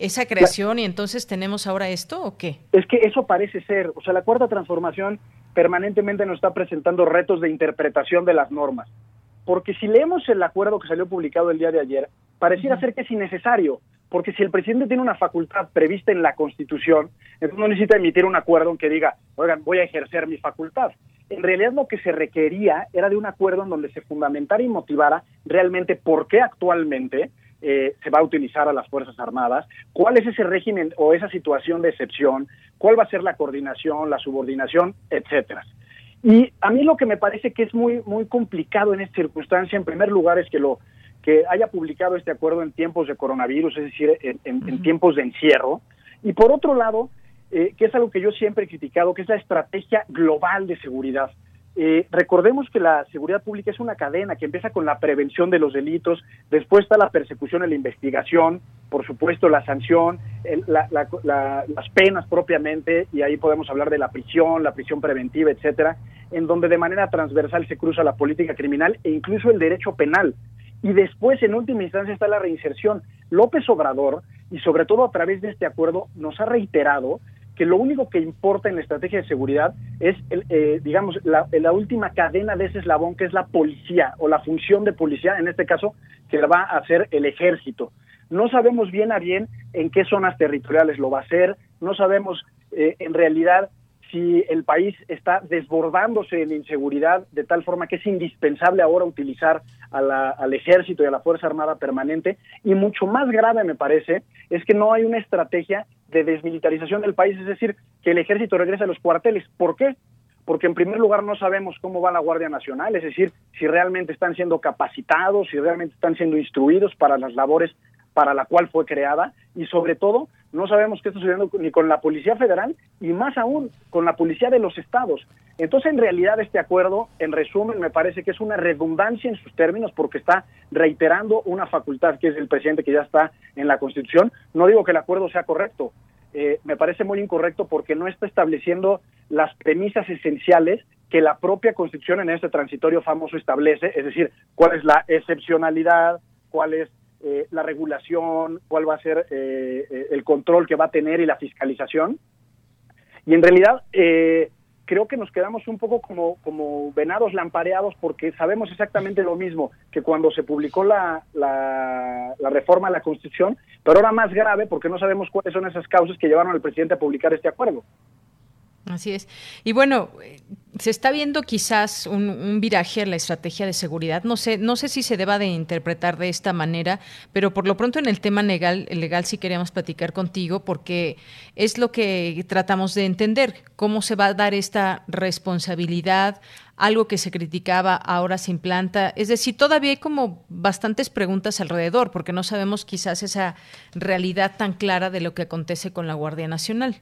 esa creación y entonces tenemos ahora esto o qué? Es que eso parece ser, o sea, la cuarta transformación permanentemente nos está presentando retos de interpretación de las normas. Porque si leemos el acuerdo que salió publicado el día de ayer, pareciera ser que es innecesario porque si el presidente tiene una facultad prevista en la Constitución, entonces no necesita emitir un acuerdo en que diga, oigan, voy a ejercer mi facultad. En realidad lo que se requería era de un acuerdo en donde se fundamentara y motivara realmente por qué actualmente eh, se va a utilizar a las Fuerzas Armadas, cuál es ese régimen o esa situación de excepción, cuál va a ser la coordinación, la subordinación, etcétera. Y a mí lo que me parece que es muy, muy complicado en esta circunstancia, en primer lugar, es que lo, que haya publicado este acuerdo en tiempos de coronavirus, es decir, en, tiempos de encierro. Y por otro lado, eh, que es algo que yo siempre he criticado, que es la estrategia global de seguridad. Eh, recordemos que la seguridad pública es una cadena que empieza con la prevención de los delitos, después está la persecución y la investigación, por supuesto la sanción, las penas propiamente, y ahí podemos hablar de la prisión, la prisión preventiva, etcétera, en donde de manera transversal se cruza la política criminal e incluso el derecho penal. Y después, en última instancia, está la reinserción. López Obrador, y sobre todo a través de este acuerdo, nos ha reiterado que lo único que importa en la estrategia de seguridad es, eh, digamos, la, la, última cadena de ese eslabón que es la policía o la función de policía, en este caso, que la va a hacer el ejército. No sabemos bien a bien en qué zonas territoriales lo va a hacer, no sabemos eh, en realidad si el país está desbordándose en inseguridad de tal forma que es indispensable ahora utilizar al ejército y a la Fuerza Armada permanente. Y mucho más grave, me parece, es que no hay una estrategia de desmilitarización del país, es decir, que el ejército regrese a los cuarteles. ¿Por qué? Porque en primer lugar no sabemos cómo va la Guardia Nacional, es decir, si realmente están siendo capacitados, si realmente están siendo instruidos para las labores para la cual fue creada y sobre todo no sabemos qué está sucediendo ni con la Policía Federal y más aún con la Policía de los Estados. Entonces, en realidad, este acuerdo, en resumen, me parece que es una redundancia en sus términos porque está reiterando una facultad que es el presidente que ya está en la Constitución. No digo que el acuerdo sea correcto, eh, me parece muy incorrecto porque no está estableciendo las premisas esenciales que la propia Constitución en este transitorio famoso establece, es decir, cuál es la excepcionalidad, cuál es eh, la regulación, cuál va a ser eh, eh, el control que va a tener y la fiscalización. Y en realidad creo que nos quedamos un poco como, como venados lampareados porque sabemos exactamente lo mismo que cuando se publicó la, la, la reforma a la Constitución, pero ahora más grave porque no sabemos cuáles son esas causas que llevaron al presidente a publicar este acuerdo. Así es. Y bueno, se está viendo quizás un, viraje en la estrategia de seguridad. No sé, no sé si se deba de interpretar de esta manera, pero por lo pronto en el tema legal, legal sí queríamos platicar contigo porque es lo que tratamos de entender, cómo se va a dar esta responsabilidad, algo que se criticaba ahora se implanta. Es decir, todavía hay como bastantes preguntas alrededor porque no sabemos quizás esa realidad tan clara de lo que acontece con la Guardia Nacional.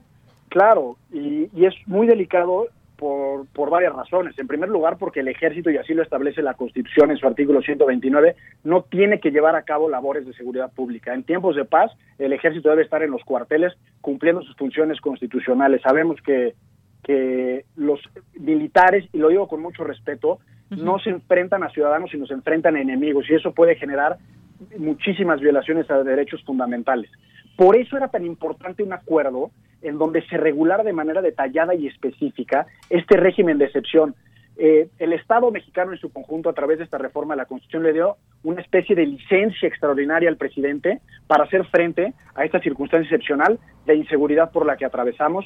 Claro, y, y es muy delicado por, por, varias razones. En primer lugar, porque el ejército, y así lo establece la Constitución en su artículo 129, no tiene que llevar a cabo labores de seguridad pública. En tiempos de paz, el ejército debe estar en los cuarteles cumpliendo sus funciones constitucionales. Sabemos que, que los militares, y lo digo con mucho respeto, no se enfrentan a ciudadanos, sino se enfrentan a enemigos, y eso puede generar muchísimas violaciones a derechos fundamentales. Por eso era tan importante un acuerdo en donde se regulara de manera detallada y específica este régimen de excepción. Eh, el Estado mexicano en su conjunto, a través de esta reforma de la Constitución, le dio una especie de licencia extraordinaria al presidente para hacer frente a esta circunstancia excepcional de inseguridad por la que atravesamos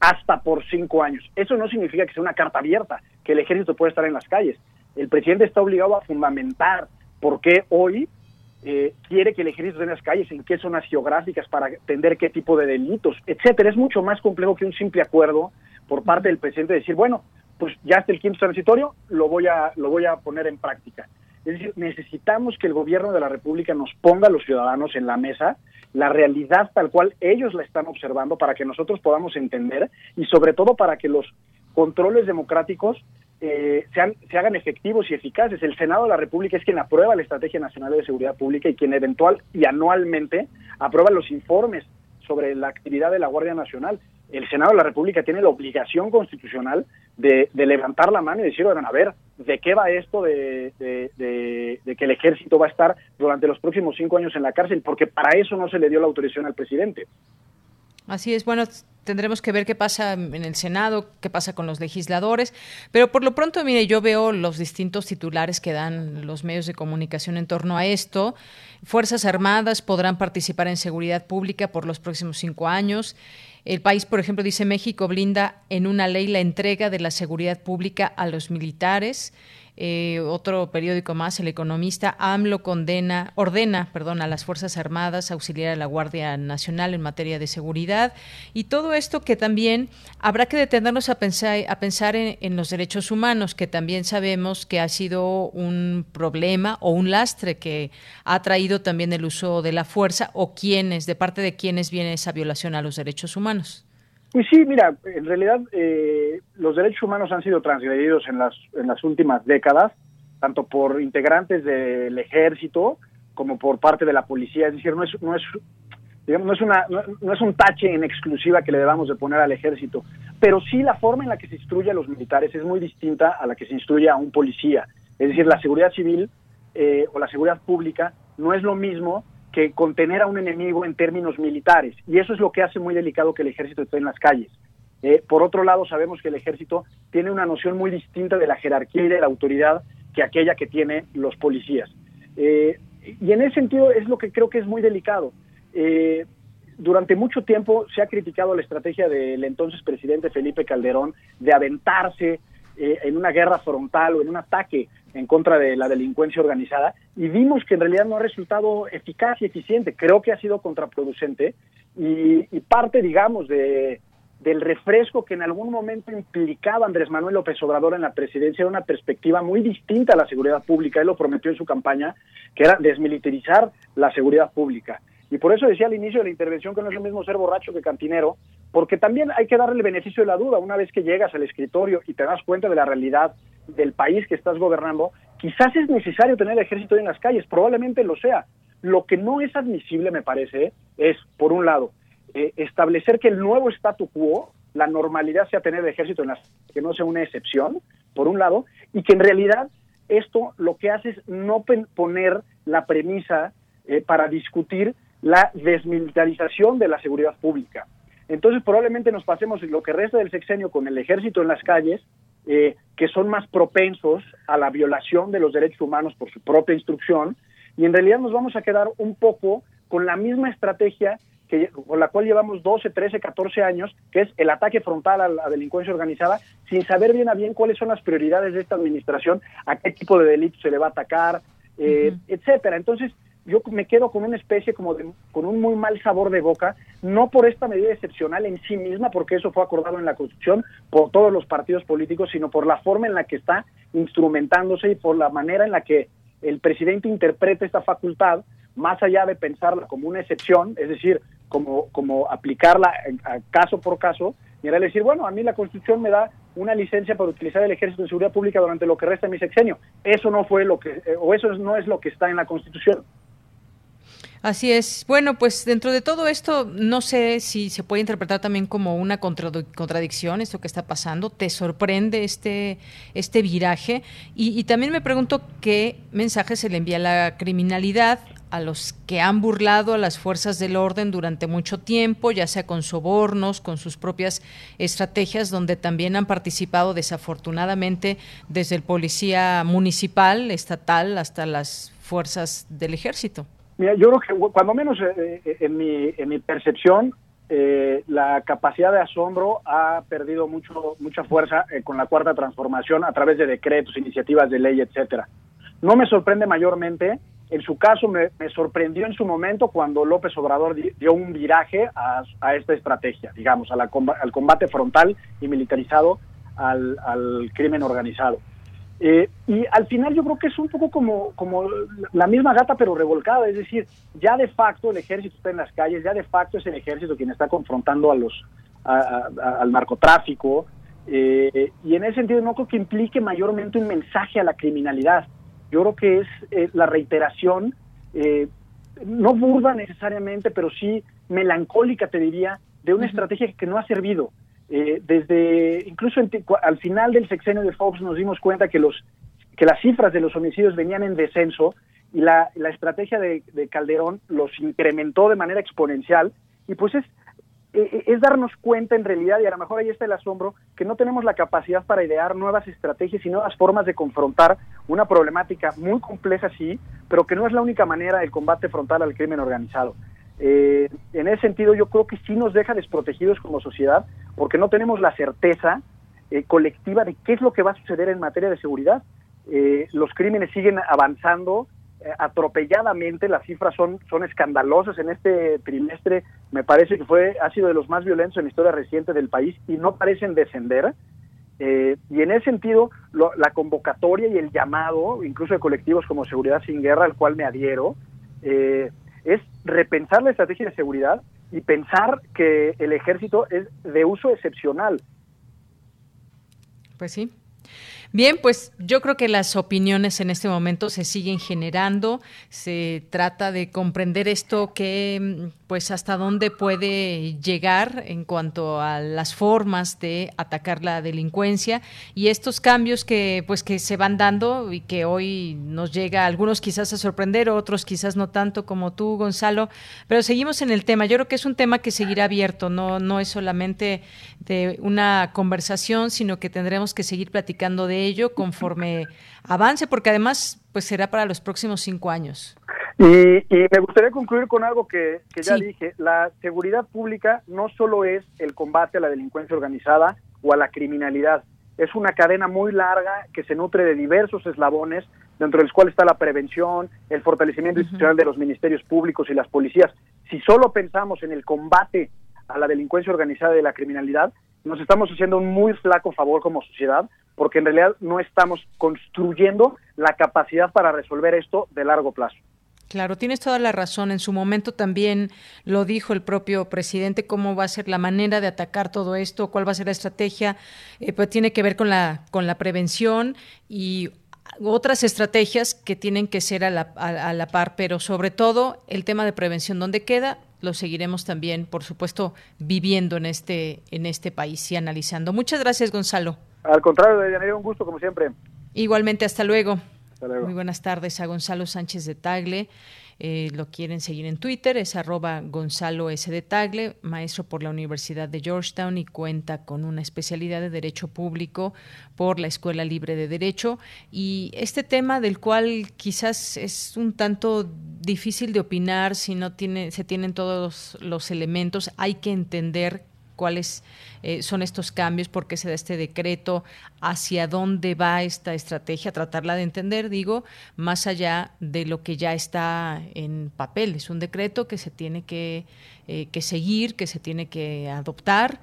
hasta por cinco años. Eso no significa que sea una carta abierta, que el ejército puede estar en las calles. El presidente está obligado a fundamentar por qué hoy eh, quiere que el ejército esté las calles, en qué zonas geográficas para atender qué tipo de delitos, etcétera. Es mucho más complejo que un simple acuerdo por parte del presidente de decir, bueno, pues ya está el quinto transitorio, lo voy a lo voy a poner en práctica. Es decir, necesitamos que el gobierno de la República nos ponga a los ciudadanos en la mesa la realidad tal cual ellos la están observando para que nosotros podamos entender y sobre todo para que los controles democráticos eh, sean, se hagan efectivos y eficaces. El Senado de la República es quien aprueba la Estrategia Nacional de Seguridad Pública y quien eventual y anualmente aprueba los informes sobre la actividad de la Guardia Nacional. El Senado de la República tiene la obligación constitucional de, levantar la mano y decir, bueno, a ver, ¿de qué va esto de, de, que el ejército va a estar durante los próximos cinco años en la cárcel? Porque para eso no se le dio la autorización al presidente. Así es, bueno, tendremos que ver qué pasa en el Senado, qué pasa con los legisladores, pero por lo pronto, mire, yo veo los distintos titulares que dan los medios de comunicación en torno a esto. Fuerzas Armadas podrán participar en seguridad pública por los próximos cinco años. El país, por ejemplo, dice México blinda en una ley la entrega de la seguridad pública a los militares. Eh, otro periódico más, El Economista, AMLO condena, ordena perdón, a las Fuerzas Armadas auxiliar a la Guardia Nacional en materia de seguridad. Y todo esto que también habrá que detenernos a pensar, a pensar en, los derechos humanos, que también sabemos que ha sido un problema o un lastre que ha traído también el uso de la fuerza o quienes, de parte de quienes viene esa violación a los derechos humanos. Pues sí, mira, en realidad eh, los derechos humanos han sido transgredidos en las, en las últimas décadas, tanto por integrantes del ejército como por parte de la policía. Es decir, no es, no es, digamos, no es, una, no, es un tache en exclusiva que le debamos de poner al ejército, pero sí la forma en la que se instruye a los militares es muy distinta a la que se instruye a un policía. Es decir, la seguridad civil eh, o la seguridad pública no es lo mismo que contener a un enemigo en términos militares. Y eso es lo que hace muy delicado que el ejército esté en las calles. Eh, por otro lado, sabemos que el ejército tiene una noción muy distinta de la jerarquía y de la autoridad que aquella que tienen los policías. Eh, y en ese sentido es lo que creo que es muy delicado. Eh, durante mucho tiempo se ha criticado la estrategia del entonces presidente Felipe Calderón de aventarse en una guerra frontal o en un ataque en contra de la delincuencia organizada y vimos que en realidad no ha resultado eficaz y eficiente. Creo que ha sido contraproducente y, y parte, digamos, de, del refresco que en algún momento implicaba Andrés Manuel López Obrador en la presidencia era una perspectiva muy distinta a la seguridad pública. Él lo prometió en su campaña, que era desmilitarizar la seguridad pública. Y por eso decía al inicio de la intervención que no es lo mismo ser borracho que cantinero, porque también hay que darle el beneficio de la duda. Una vez que llegas al escritorio y te das cuenta de la realidad del país que estás gobernando, quizás es necesario tener ejército en las calles, probablemente lo sea. Lo que no es admisible, me parece, es, por un lado, eh, establecer que el nuevo statu quo, la normalidad sea tener ejército en las que no sea una excepción, por un lado, y que en realidad esto lo que hace es no poner la premisa eh, para discutir la desmilitarización de la seguridad pública. Entonces probablemente nos pasemos lo que resta del sexenio con el ejército en las calles, eh, que son más propensos a la violación de los derechos humanos por su propia instrucción, y en realidad nos vamos a quedar un poco con la misma estrategia con la cual llevamos 12, 13, 14 años, que es el ataque frontal a la delincuencia organizada, sin saber bien a bien cuáles son las prioridades de esta administración, a qué tipo de delito se le va a atacar, eh, etcétera. Entonces, yo me quedo con una especie como de, con un muy mal sabor de boca, no por esta medida excepcional en sí misma, porque eso fue acordado en la Constitución por todos los partidos políticos, sino por la forma en la que está instrumentándose y por la manera en la que el presidente interpreta esta facultad, más allá de pensarla como una excepción, es decir, como, como aplicarla caso por caso, y era decir, bueno, a mí la Constitución me da una licencia para utilizar el ejército de seguridad pública durante lo que resta de mi sexenio. Eso no fue lo que, eh, o eso no es lo que está en la Constitución. Así es. Bueno, pues dentro de todo esto, no sé si se puede interpretar también como una contradicción esto que está pasando. ¿Te sorprende este, este viraje? Y, y también me pregunto qué mensaje se le envía a la criminalidad a los que han burlado a las fuerzas del orden durante mucho tiempo, ya sea con sobornos, con sus propias estrategias, donde también han participado desafortunadamente desde el policía municipal, estatal, hasta las fuerzas del ejército. Mira, yo creo que cuando menos eh, eh, en, mi, en mi percepción, eh, la capacidad de asombro ha perdido mucho mucha fuerza con la cuarta transformación a través de decretos, iniciativas de ley, etcétera. No me sorprende mayormente en su caso, me, sorprendió en su momento cuando López Obrador dio un viraje a, esta estrategia, digamos, al combate frontal y militarizado al, crimen organizado. Eh, y al final yo creo que es un poco como, como la misma gata pero revolcada, es decir, ya de facto el ejército está en las calles, ya de facto es el ejército quien está confrontando a los, al narcotráfico, eh, y en ese sentido no creo que implique mayormente un mensaje a la criminalidad. Yo creo que es eh, la reiteración, eh, no burda necesariamente, pero sí melancólica, te diría, de una estrategia que no ha servido. Eh, desde incluso al final del sexenio de Fox nos dimos cuenta que los que las cifras de los homicidios venían en descenso y la, la estrategia de, de, Calderón los incrementó de manera exponencial y pues es eh, eh, es darnos cuenta en realidad, y a lo mejor ahí está el asombro, que no tenemos la capacidad para idear nuevas estrategias y nuevas formas de confrontar una problemática muy compleja, sí, pero que no es la única manera del combate frontal al crimen organizado. Eh, en ese sentido, yo creo que sí nos deja desprotegidos como sociedad, porque no tenemos la certeza colectiva de qué es lo que va a suceder en materia de seguridad. los crímenes siguen avanzando, eh, atropelladamente, las cifras son, son escandalosas en este trimestre, me parece que fue, ha sido de los más violentos en la historia reciente del país y no parecen descender. Eh, y en ese sentido, la convocatoria y el llamado, incluso de colectivos como Seguridad Sin Guerra, al cual me adhiero, eh, es repensar la estrategia de seguridad y pensar que el ejército es de uso excepcional. Pues sí, Bien, pues yo creo que las opiniones en este momento se siguen generando. Se trata de comprender esto que, pues, hasta dónde puede llegar en cuanto a las formas de atacar la delincuencia y estos cambios que, pues, que se van dando y que hoy nos llega algunos quizás a sorprender, otros quizás no tanto como tú, Gonzalo. Pero seguimos en el tema. Yo creo que es un tema que seguirá abierto. No, no es solamente de una conversación, sino que tendremos que seguir platicando de ello conforme avance, porque además pues será para los próximos cinco años. Y, me gustaría concluir con algo que, ya dije, la seguridad pública no solo es el combate a la delincuencia organizada o a la criminalidad, es una cadena muy larga que se nutre de diversos eslabones, dentro de los cuales está la prevención, el fortalecimiento institucional de los ministerios públicos y las policías. Si solo pensamos en el combate a la delincuencia organizada y la criminalidad, nos estamos haciendo un muy flaco favor como sociedad, porque en realidad no estamos construyendo la capacidad para resolver esto de largo plazo. Claro, tienes toda la razón. En su momento también lo dijo el propio presidente, cómo va a ser la manera de atacar todo esto, cuál va a ser la estrategia. Eh, pues tiene que ver con la, con la prevención y otras estrategias que tienen que ser a la, a la par, pero sobre todo el tema de prevención, ¿dónde queda? lo seguiremos también, por supuesto, viviendo en este, en este país y analizando. Muchas gracias, Gonzalo. Al contrario, Deyanira, un gusto como siempre. Igualmente, hasta luego. Muy buenas tardes a Gonzalo Sánchez de Tagle. Eh, lo quieren seguir en Twitter, es arroba Gonzalo S. de Tagle, maestro por la Universidad de Georgetown y cuenta con una especialidad de Derecho Público por la Escuela Libre de Derecho. Y este tema del cual quizás es un tanto difícil de opinar si no tiene, se tienen todos los elementos, hay que entender cuáles eh, son estos cambios, por qué se da este decreto, hacia dónde va esta estrategia, tratarla de entender, digo, más allá de lo que ya está en papel. Es un decreto que se tiene que, eh, que seguir, que se tiene que adoptar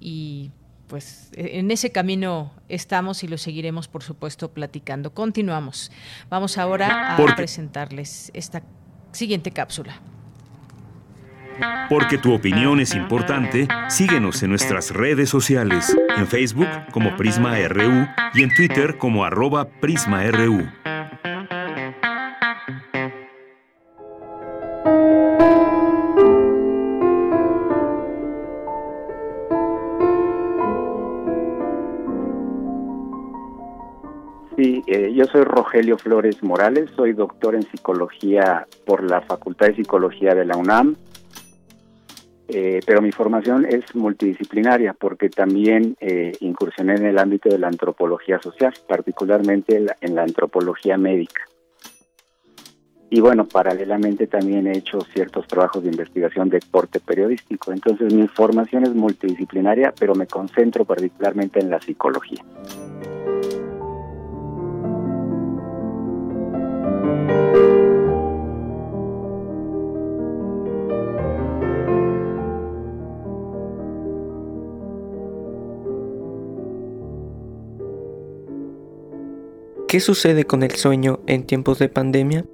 y pues en ese camino estamos y lo seguiremos, por supuesto, platicando. Continuamos. Vamos ahora a presentarles esta siguiente cápsula. Porque tu opinión es importante, síguenos en nuestras redes sociales, en Facebook como Prisma RU y en Twitter como arroba PrismaRU. Sí, eh, yo soy Rogelio Flores Morales, soy doctor en psicología por la Facultad de Psicología de la UNAM eh, pero mi formación es multidisciplinaria porque también eh, incursioné en el ámbito de la antropología social, particularmente en la, antropología médica. Y bueno, paralelamente también he hecho ciertos trabajos de investigación de corte periodístico. Entonces mi formación es multidisciplinaria, pero me concentro particularmente en la psicología. ¿Qué sucede con el sueño en tiempos de pandemia?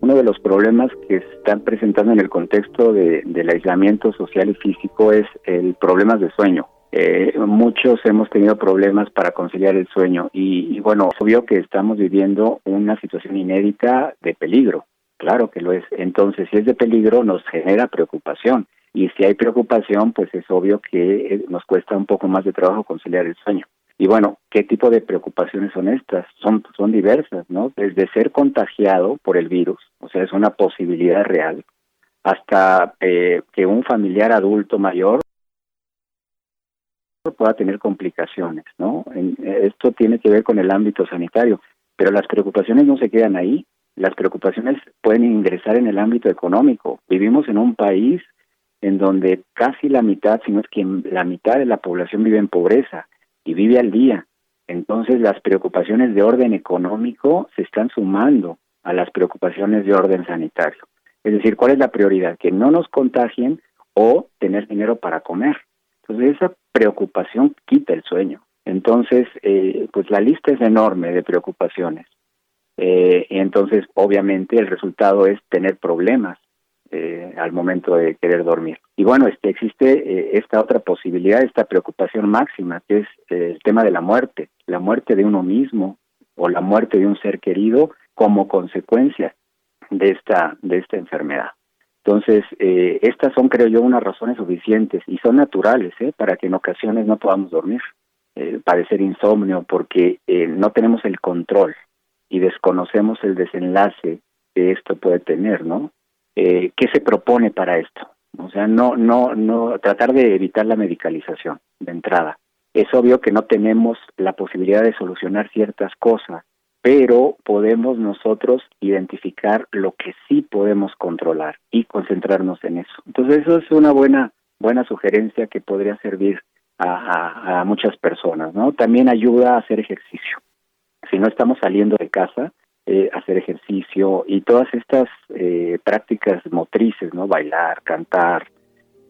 Uno de los problemas que se están presentando en el contexto del aislamiento social y físico es el problema de sueño. Eh, muchos hemos tenido problemas para conciliar el sueño y, y bueno, obvio que estamos viviendo una situación inédita de peligro. Claro que lo es. Entonces, si es de peligro, nos genera preocupación. Y si hay preocupación, pues es obvio que eh, nos cuesta un poco más de trabajo conciliar el sueño. Y bueno, ¿qué tipo de preocupaciones son estas? Son, son diversas, ¿no? Desde ser contagiado por el virus, o sea, es una posibilidad real, hasta eh, que un familiar adulto mayor pueda tener complicaciones, ¿no? esto tiene que ver con el ámbito sanitario, pero las preocupaciones no se quedan ahí, las preocupaciones pueden ingresar en el ámbito económico. Vivimos en un país en donde casi la mitad, si no es que la mitad de la población vive en pobreza y vive al día. Entonces las preocupaciones de orden económico se están sumando a las preocupaciones de orden sanitario. Es decir, ¿cuál es la prioridad? Que no nos contagien o tener dinero para comer. Entonces esa preocupación quita el sueño. Entonces, eh, pues la lista es enorme de preocupaciones. Eh, entonces, obviamente, el resultado es tener problemas eh, al momento de querer dormir. Y bueno, este, existe eh, esta otra posibilidad, esta preocupación máxima, que es el tema de la muerte, la muerte de uno mismo o la muerte de un ser querido como consecuencia de esta, de esta enfermedad. Entonces, eh, estas son, creo yo, unas razones suficientes y son naturales ¿eh? para que en ocasiones no podamos dormir, eh, padecer insomnio, porque eh, no tenemos el control y desconocemos el desenlace que esto puede tener, ¿no? Eh, ¿Qué se propone para esto? O sea, no, no, no, tratar de evitar la medicalización de entrada. Es obvio que no tenemos la posibilidad de solucionar ciertas cosas pero podemos nosotros identificar lo que sí podemos controlar y concentrarnos en eso. Entonces eso es una buena buena sugerencia que podría servir a, a, muchas personas, ¿no? También ayuda a hacer ejercicio. Si no estamos saliendo de casa, eh, hacer ejercicio y todas estas eh, prácticas motrices, ¿no? Bailar, cantar,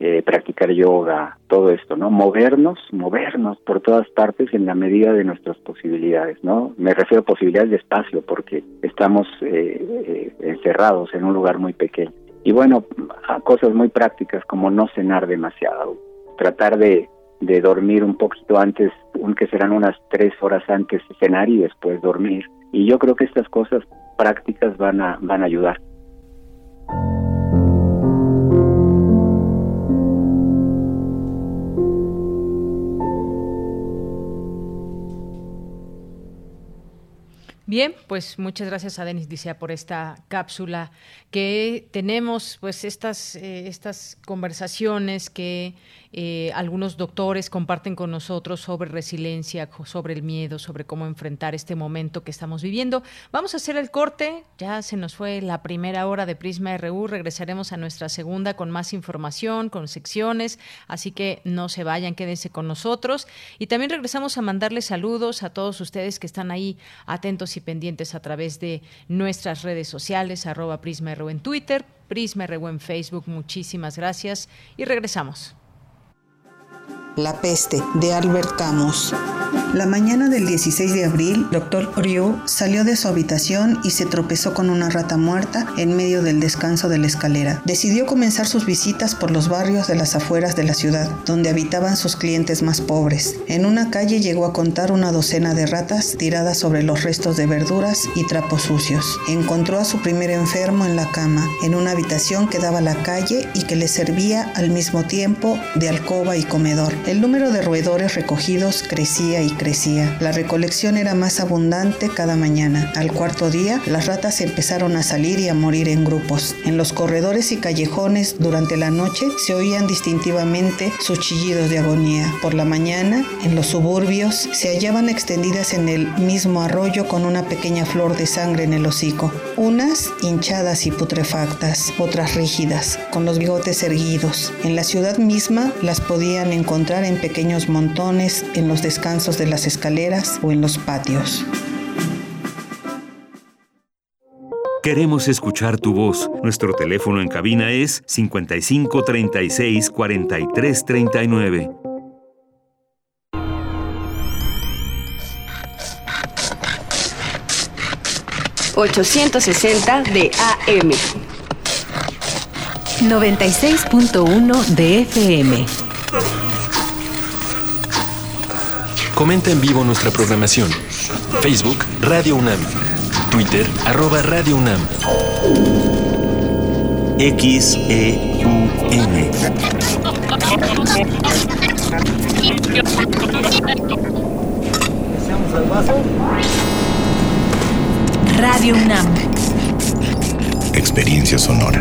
eh, practicar yoga, todo esto, ¿no? Movernos, movernos por todas partes en la medida de nuestras posibilidades, ¿no? Me refiero a posibilidades de espacio porque estamos eh, eh, encerrados en un lugar muy pequeño. Y bueno, a cosas muy prácticas como no cenar demasiado, tratar de, de dormir un poquito antes, aunque serán unas tres horas antes de cenar y después dormir. Y yo creo que estas cosas prácticas van a, van a ayudar. Bien, pues muchas gracias a Denis Dicea por esta cápsula que tenemos, pues estas, eh, estas conversaciones que eh, algunos doctores comparten con nosotros sobre resiliencia, sobre el miedo, sobre cómo enfrentar este momento que estamos viviendo. Vamos a hacer el corte, ya se nos fue la primera hora de Prisma RU, regresaremos a nuestra segunda con más información, con secciones, así que no se vayan, quédense con nosotros. Y también regresamos a mandarles saludos a todos ustedes que están ahí atentos y pendientes a través de nuestras redes sociales, arroba Prisma RU en Twitter, Prisma RU en Facebook. Muchísimas gracias y regresamos. La peste, de Albert Camus. La mañana del 16 de abril, Dr. Ryu salió de su habitación y se tropezó con una rata muerta en medio del descanso de la escalera. Decidió comenzar sus visitas por los barrios de las afueras de la ciudad, donde habitaban sus clientes más pobres. En una calle llegó a contar una docena de ratas tiradas sobre los restos de verduras y trapos sucios. Encontró a su primer enfermo en la cama, en una habitación que daba a la calle y que le servía al mismo tiempo de alcoba y comedor. El número de roedores recogidos crecía y crecía. La recolección era más abundante cada mañana. Al cuarto día, las ratas empezaron a salir y a morir en grupos. En los corredores y callejones durante la noche se oían distintivamente sus chillidos de agonía. Por la mañana, en los suburbios, se hallaban extendidas en el mismo arroyo con una pequeña flor de sangre en el hocico. Unas hinchadas y putrefactas, otras rígidas, con los bigotes erguidos. En la ciudad misma las podían encontrar en pequeños montones en los descansos de las escaleras o en los patios. Queremos escuchar tu voz. Nuestro teléfono en cabina es 55 36 43 39. ...860 de AM... ...96.1 de FM... Comenta en vivo nuestra programación. Facebook Radio UNAM. Twitter arroba Radio UNAM. XEUN. Radio UNAM. Experiencia sonora.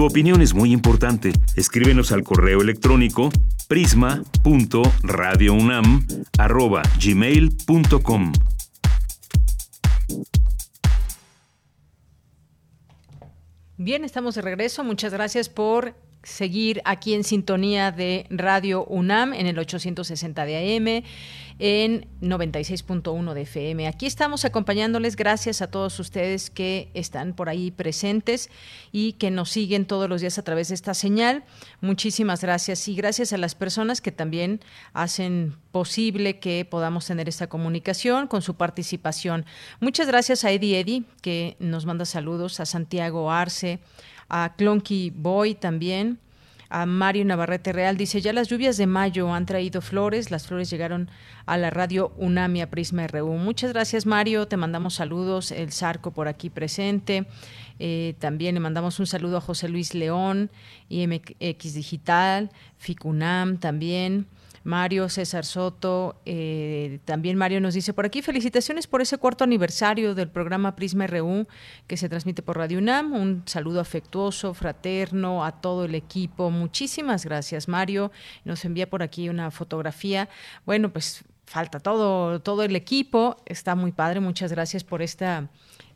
Tu opinión es muy importante. Escríbenos al correo electrónico prisma.radiounam@gmail.com. Bien, estamos de regreso. Muchas gracias por seguir aquí en sintonía de Radio UNAM en el 860 de AM en 96.1 de FM. Aquí estamos acompañándoles gracias a todos ustedes que están por ahí presentes y que nos siguen todos los días a través de esta señal. Muchísimas gracias y gracias a las personas que también hacen posible que podamos tener esta comunicación con su participación. Muchas gracias a Eddie Eddy que nos manda saludos, a Santiago Arce, a Clonky Boy también a Mario Navarrete Real. Dice, ya las lluvias de mayo han traído flores, las flores llegaron a la radio Unami a Prisma RU. Muchas gracias Mario, te mandamos saludos, el Zarco por aquí presente. Eh, también le mandamos un saludo a José Luis León, IMX Digital, FICUNAM también. Mario César Soto, eh, también Mario nos dice por aquí, felicitaciones por ese cuarto aniversario del programa Prisma RU que se transmite por Radio UNAM. Un saludo afectuoso, fraterno a todo el equipo. Muchísimas gracias, Mario. Nos envía por aquí una fotografía. Bueno, pues falta todo, todo el equipo. Está muy padre. Muchas gracias por esta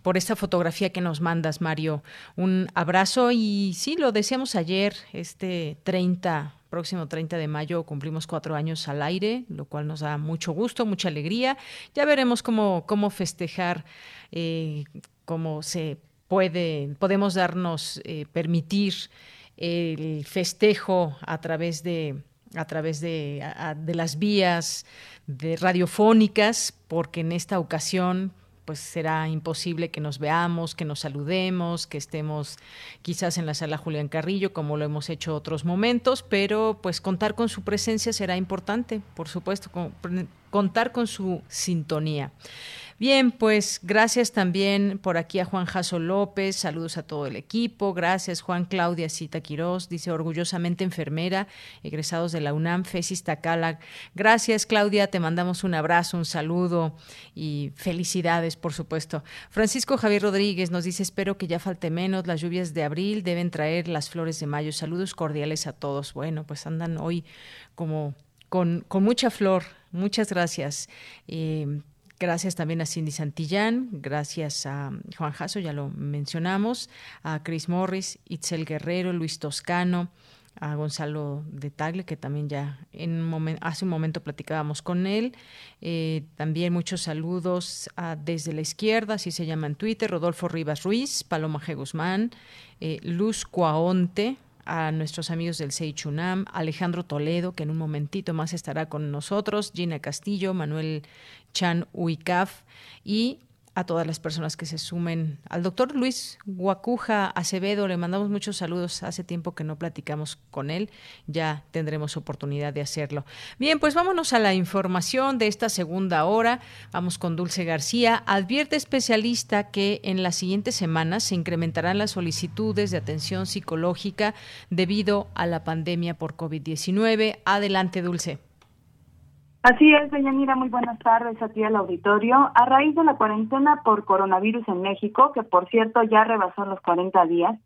por esta fotografía que nos mandas, Mario. Un abrazo y sí, lo decíamos ayer, este 30 próximo 30 de mayo cumplimos cuatro años al aire, lo cual nos da mucho gusto, mucha alegría. Ya veremos cómo, cómo festejar, eh, cómo se puede, podemos darnos, eh, permitir el festejo a través de a través de, de las vías de radiofónicas, porque en esta ocasión pues será imposible que nos veamos, que nos saludemos, que estemos quizás en la sala Julián Carrillo, como lo hemos hecho otros momentos, pero pues contar con su presencia será importante, por supuesto, contar con su sintonía. Bien, pues gracias también por aquí a Juan Jaso López, saludos a todo el equipo, gracias Juan Claudia Cita Quirós, dice orgullosamente enfermera, egresados de la UNAM, Fesis Tacala. Gracias Claudia, te mandamos un abrazo, un saludo y felicidades, por supuesto. Francisco Javier Rodríguez nos dice, espero que ya falte menos, las lluvias de abril deben traer las flores de mayo. Saludos cordiales a todos. Bueno, pues andan hoy como con, con mucha flor. Muchas gracias. Eh, Gracias también a Cindy Santillán, gracias a Juan Jasso, ya lo mencionamos, a Chris Morris, Itzel Guerrero, Luis Toscano, a Gonzalo de Tagle, que también ya en un hace un momento platicábamos con él. Eh, también muchos saludos a desde la izquierda, así se llama en Twitter, Rodolfo Rivas Ruiz, Paloma G. Guzmán, eh, Luz Cuaonte, a nuestros amigos del Seichunam, Alejandro Toledo, que en un momentito más estará con nosotros, Gina Castillo, Manuel Chan Uicaf y a todas las personas que se sumen. Al doctor Luis Guacuja Acevedo le mandamos muchos saludos. Hace tiempo que no platicamos con él. Ya tendremos oportunidad de hacerlo. Bien, pues vámonos a la información de esta segunda hora. Vamos con Dulce García. Advierte especialista que en las siguientes semanas se incrementarán las solicitudes de atención psicológica debido a la pandemia por COVID-19. Adelante, Dulce. Así es, Deyanira, muy buenas tardes a ti al auditorio. A raíz de la cuarentena por coronavirus en México, que por cierto ya rebasó los 40 días,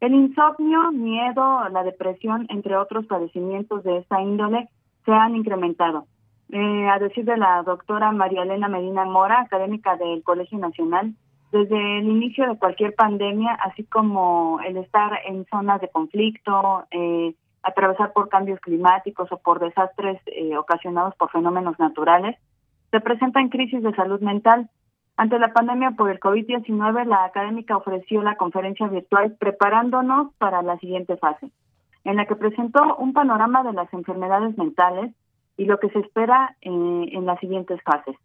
el insomnio, miedo, la depresión, entre otros padecimientos de esta índole, se han incrementado. Eh, a decir de la doctora María Elena Medina Mora, académica del Colegio Nacional, desde el inicio de cualquier pandemia, así como el estar en zonas de conflicto, eh, atravesar por cambios climáticos o por desastres eh, ocasionados por fenómenos naturales, se presentan crisis de salud mental. Ante la pandemia por el COVID-19, la académica ofreció la conferencia virtual preparándonos para la siguiente fase, en la que presentó un panorama de las enfermedades mentales y lo que se espera eh, en las siguientes fases.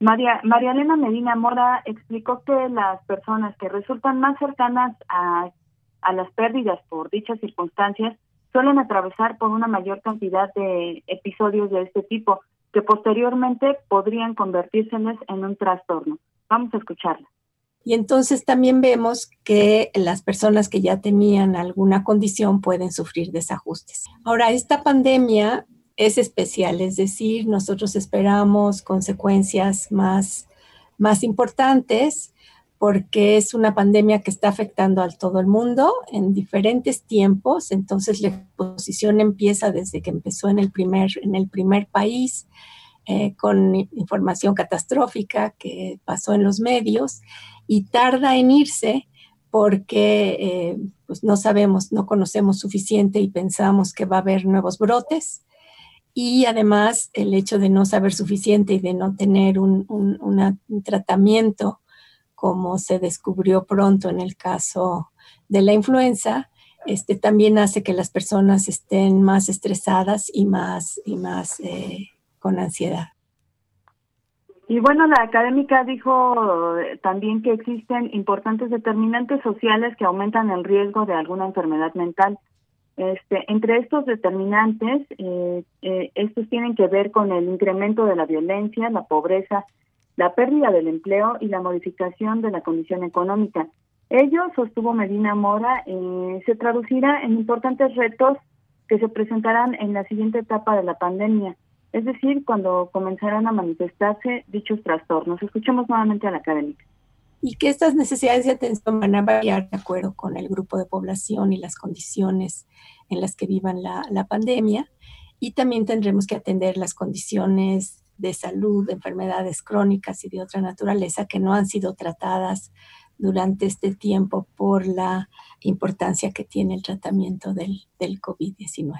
María, María Elena Medina Mora explicó que las personas que resultan más cercanas a, a las pérdidas por dichas circunstancias suelen atravesar por una mayor cantidad de episodios de este tipo que posteriormente podrían convertírseles en un trastorno. Vamos a escucharla. Y entonces también vemos que las personas que ya tenían alguna condición pueden sufrir desajustes. Ahora, esta pandemia es especial, es decir, nosotros esperamos consecuencias más, más importantes porque es una pandemia que está afectando a todo el mundo en diferentes tiempos, entonces la exposición empieza desde que empezó en el primer, en el primer país, eh, con información catastrófica que pasó en los medios y tarda en irse porque eh, pues no sabemos, no conocemos suficiente y pensamos que va a haber nuevos brotes. Y además el hecho de no saber suficiente y de no tener un, un tratamiento como se descubrió pronto en el caso de la influenza, este, también hace que las personas estén más estresadas y más, y más eh, con ansiedad. Y bueno, la académica dijo eh, también que existen importantes determinantes sociales que aumentan el riesgo de alguna enfermedad mental. Este, entre estos determinantes, eh, estos tienen que ver con el incremento de la violencia, la pobreza, la pérdida del empleo y la modificación de la condición económica. Ello, sostuvo Medina Mora, eh, se traducirá en importantes retos que se presentarán en la siguiente etapa de la pandemia, es decir, cuando comenzarán a manifestarse dichos trastornos. Escuchemos nuevamente a la académica. Y que estas necesidades de atención van a variar de acuerdo con el grupo de población y las condiciones en las que vivan la, la pandemia. Y también tendremos que atender las condiciones de salud, de enfermedades crónicas y de otra naturaleza que no han sido tratadas durante este tiempo por la importancia que tiene el tratamiento del, del COVID-19.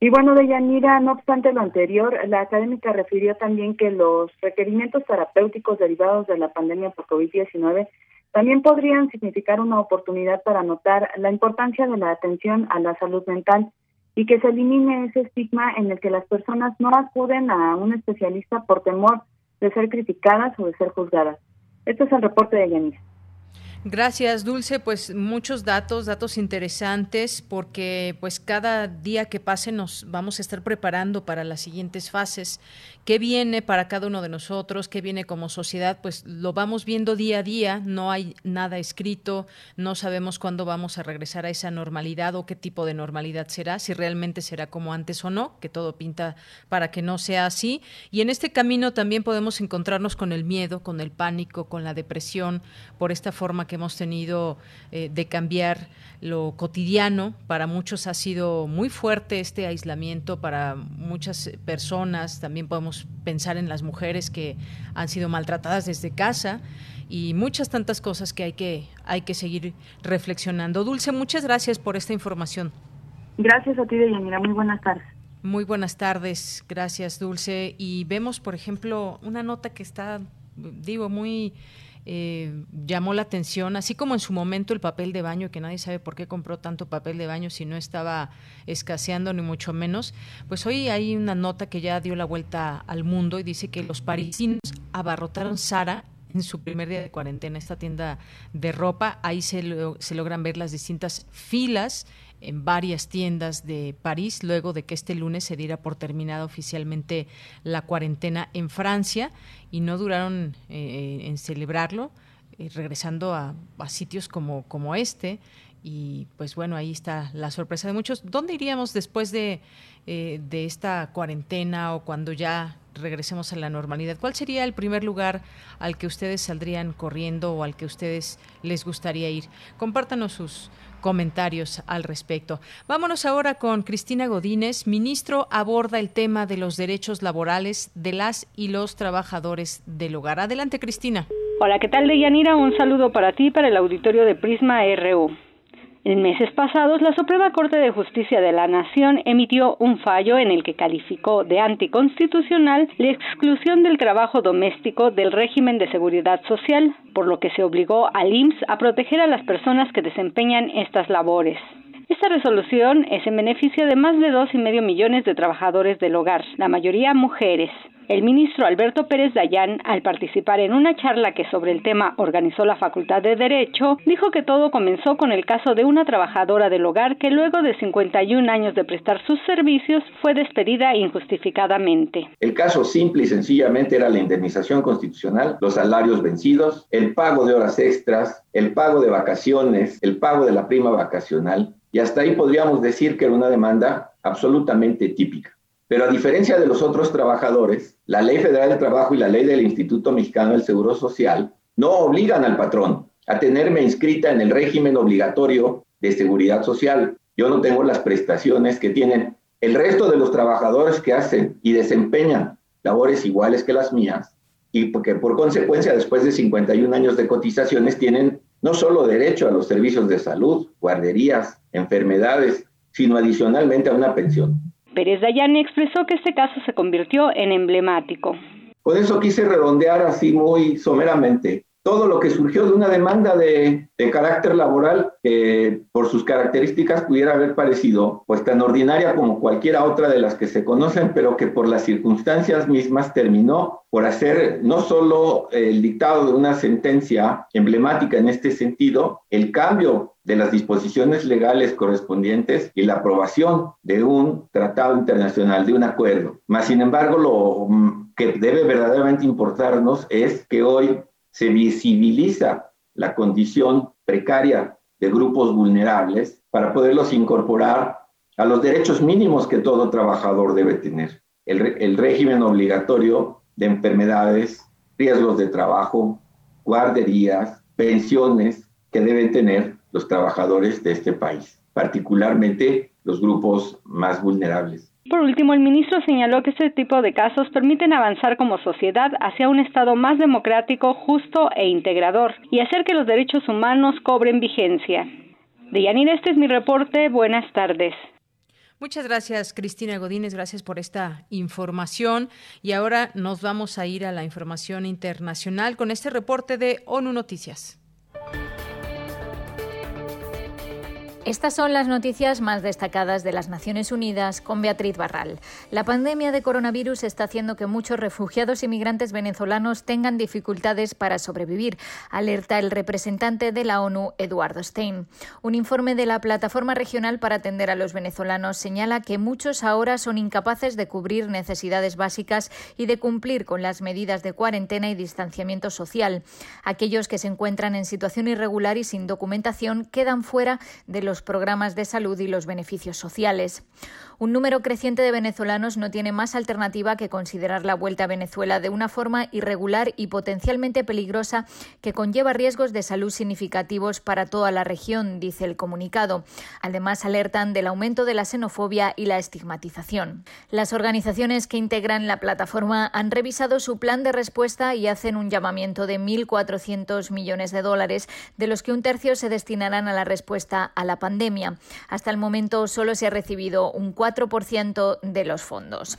Y bueno, Deyanira, no obstante lo anterior, la académica refirió también que los requerimientos terapéuticos derivados de la pandemia por COVID-19 también podrían significar una oportunidad para notar la importancia de la atención a la salud mental y que se elimine ese estigma en el que las personas no acuden a un especialista por temor de ser criticadas o de ser juzgadas. Este es el reporte de Yanis. Gracias, Dulce. Pues muchos datos, datos interesantes, porque pues cada día que pase nos vamos a estar preparando para las siguientes fases. ¿Qué viene para cada uno de nosotros? ¿Qué viene como sociedad? Pues lo vamos viendo día a día. No hay nada escrito. No sabemos cuándo vamos a regresar a esa normalidad o qué tipo de normalidad será, si realmente será como antes o no, que todo pinta para que no sea así. Y en este camino también podemos encontrarnos con el miedo, con el pánico, con la depresión, por esta forma que hemos tenido eh, de cambiar lo cotidiano. Para muchos ha sido muy fuerte este aislamiento, para muchas personas también podemos pensar en las mujeres que han sido maltratadas desde casa y muchas tantas cosas que hay que, hay que seguir reflexionando. Dulce, muchas gracias por esta información. Gracias a ti, Deyanira. Muy buenas tardes. Muy buenas tardes, gracias Dulce. Y vemos, por ejemplo, una nota que está, digo, muy eh, llamó la atención, así como en su momento el papel de baño, que nadie sabe por qué compró tanto papel de baño si no estaba escaseando ni mucho menos, pues hoy hay una nota que ya dio la vuelta al mundo y dice que los parisinos abarrotaron Sara en su primer día de cuarentena, esta tienda de ropa, ahí se, se logran ver las distintas filas en varias tiendas de París, luego de que este lunes se diera por terminada oficialmente la cuarentena en Francia y no duraron eh, en celebrarlo, eh, regresando a, sitios como, como este. Y pues bueno, ahí está la sorpresa de muchos. ¿Dónde iríamos después de, eh, de esta cuarentena o cuando ya regresemos a la normalidad? ¿Cuál sería el primer lugar al que ustedes saldrían corriendo o al que ustedes les gustaría ir? Compártanos sus, comentarios al respecto. Vámonos ahora con Cristina Godínez. Ministro aborda el tema de los derechos laborales de las y los trabajadores del hogar. Adelante, Cristina. Hola, ¿qué tal, Deyanira? Un saludo para ti, para el auditorio de Prisma RU. En meses pasados, la Suprema Corte de Justicia de la Nación emitió un fallo en el que calificó de anticonstitucional la exclusión del trabajo doméstico del régimen de seguridad social, por lo que se obligó al IMSS a proteger a las personas que desempeñan estas labores. Esta resolución es en beneficio de más de dos y medio millones de trabajadores del hogar, la mayoría mujeres. El ministro Alberto Pérez Dayán, al participar en una charla que sobre el tema organizó la Facultad de Derecho, dijo que todo comenzó con el caso de una trabajadora del hogar que luego de 51 años de prestar sus servicios fue despedida injustificadamente. El caso simple y sencillamente era la indemnización constitucional, los salarios vencidos, el pago de horas extras, el pago de vacaciones, el pago de la prima vacacional, y hasta ahí podríamos decir que era una demanda absolutamente típica. Pero a diferencia de los otros trabajadores, la Ley Federal del Trabajo y la Ley del Instituto Mexicano del Seguro Social no obligan al patrón a tenerme inscrita en el régimen obligatorio de seguridad social. Yo no tengo las prestaciones que tienen el resto de los trabajadores que hacen y desempeñan labores iguales que las mías y porque por consecuencia después de 51 años de cotizaciones tienen no solo derecho a los servicios de salud, guarderías, enfermedades, sino adicionalmente a una pensión. Pérez Dayani expresó que este caso se convirtió en emblemático. Por eso quise redondear así muy someramente todo lo que surgió de una demanda de, carácter laboral que por sus características pudiera haber parecido pues tan ordinaria como cualquiera otra de las que se conocen, pero que por las circunstancias mismas terminó por hacer no solo el dictado de una sentencia emblemática en este sentido, el cambio de las disposiciones legales correspondientes y la aprobación de un tratado internacional, de un acuerdo. Mas, sin embargo, lo mm, que debe verdaderamente importarnos es que hoy se visibiliza la condición precaria de grupos vulnerables para poderlos incorporar a los derechos mínimos que todo trabajador debe tener. El, el régimen obligatorio de enfermedades, riesgos de trabajo, guarderías, pensiones que deben tener los trabajadores de este país, particularmente los grupos más vulnerables. Por último, el ministro señaló que este tipo de casos permiten avanzar como sociedad hacia un Estado más democrático, justo e integrador, y hacer que los derechos humanos cobren vigencia. Deyanira, este es mi reporte. Buenas tardes. Muchas gracias, Cristina Godínez. Gracias por esta información. Y ahora nos vamos a ir a la información internacional con este reporte de ONU Noticias. Estas son las noticias más destacadas de las Naciones Unidas con Beatriz Barral. La pandemia de coronavirus está haciendo que muchos refugiados y migrantes venezolanos tengan dificultades para sobrevivir, alerta el representante de la ONU, Eduardo Stein. Un informe de la Plataforma Regional para Atender a los Venezolanos señala que muchos ahora son incapaces de cubrir necesidades básicas y de cumplir con las medidas de cuarentena y distanciamiento social. Aquellos que se encuentran en situación irregular y sin documentación quedan fuera de los programas de salud y los beneficios sociales. Un número creciente de venezolanos no tiene más alternativa que considerar la vuelta a Venezuela de una forma irregular y potencialmente peligrosa que conlleva riesgos de salud significativos para toda la región, dice el comunicado. Además, alertan del aumento de la xenofobia y la estigmatización. Las organizaciones que integran la plataforma han revisado su plan de respuesta y hacen un llamamiento de 1.400 millones de dólares, de los que un tercio se destinarán a la respuesta a la pandemia. Hasta el momento solo se ha recibido un 4% de los fondos.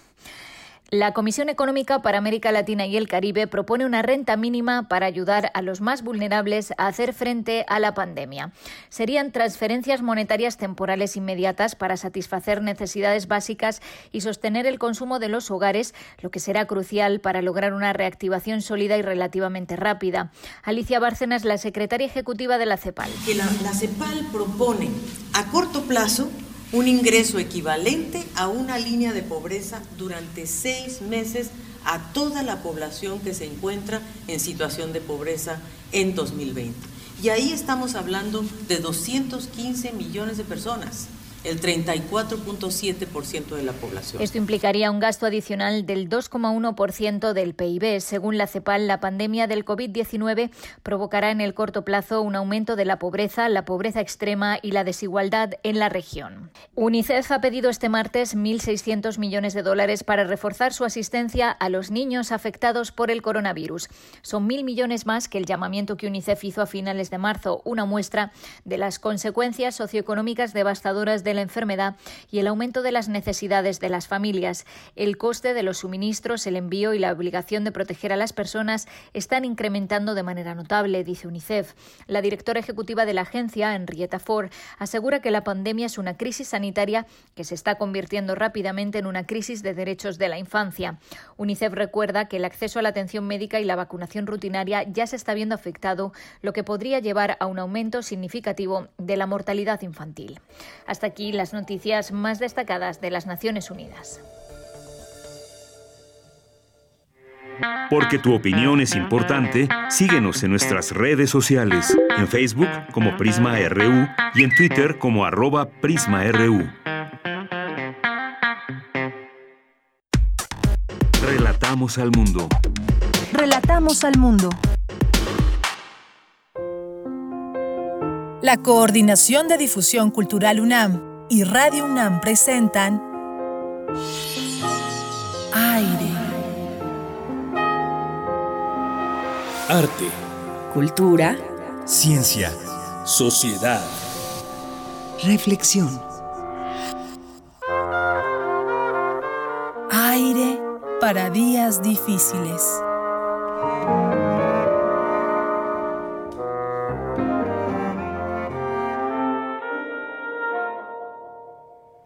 La Comisión Económica para América Latina y el Caribe propone una renta mínima para ayudar a los más vulnerables a hacer frente a la pandemia. Serían transferencias monetarias temporales inmediatas para satisfacer necesidades básicas y sostener el consumo de los hogares, lo que será crucial para lograr una reactivación sólida y relativamente rápida. Alicia Bárcenas, la secretaria ejecutiva de la CEPAL. Que la CEPAL propone a corto plazo un ingreso equivalente a una línea de pobreza durante seis meses a toda la población que se encuentra en situación de pobreza en 2020. Y ahí estamos hablando de 215 millones de personas el 34.7% de la población. Esto implicaría un gasto adicional del 2,1% del PIB. Según la CEPAL, la pandemia del COVID-19 provocará en el corto plazo un aumento de la pobreza, la pobreza extrema y la desigualdad en la región. UNICEF ha pedido este martes 1.600 millones de dólares para reforzar su asistencia a los niños afectados por el coronavirus. Son mil millones más que el llamamiento que UNICEF hizo a finales de marzo, una muestra de las consecuencias socioeconómicas devastadoras de de la enfermedad y el aumento de las necesidades de las familias. El coste de los suministros, el envío y la obligación de proteger a las personas están incrementando de manera notable, dice UNICEF. La directora ejecutiva de la agencia, Henrietta Ford, asegura que la pandemia es una crisis sanitaria que se está convirtiendo rápidamente en una crisis de derechos de la infancia. UNICEF recuerda que el acceso a la atención médica y la vacunación rutinaria ya se está viendo afectado, lo que podría llevar a un aumento significativo de la mortalidad infantil. Hasta aquí aquí las noticias más destacadas de las Naciones Unidas. Porque tu opinión es importante, síguenos en nuestras redes sociales, en Facebook como Prisma RU y en Twitter como arroba PrismaRU. Relatamos al mundo. Relatamos al mundo. La Coordinación de Difusión Cultural UNAM y Radio UNAM presentan Aire. Arte. Cultura. Ciencia. Sociedad. Reflexión. Aire para días difíciles.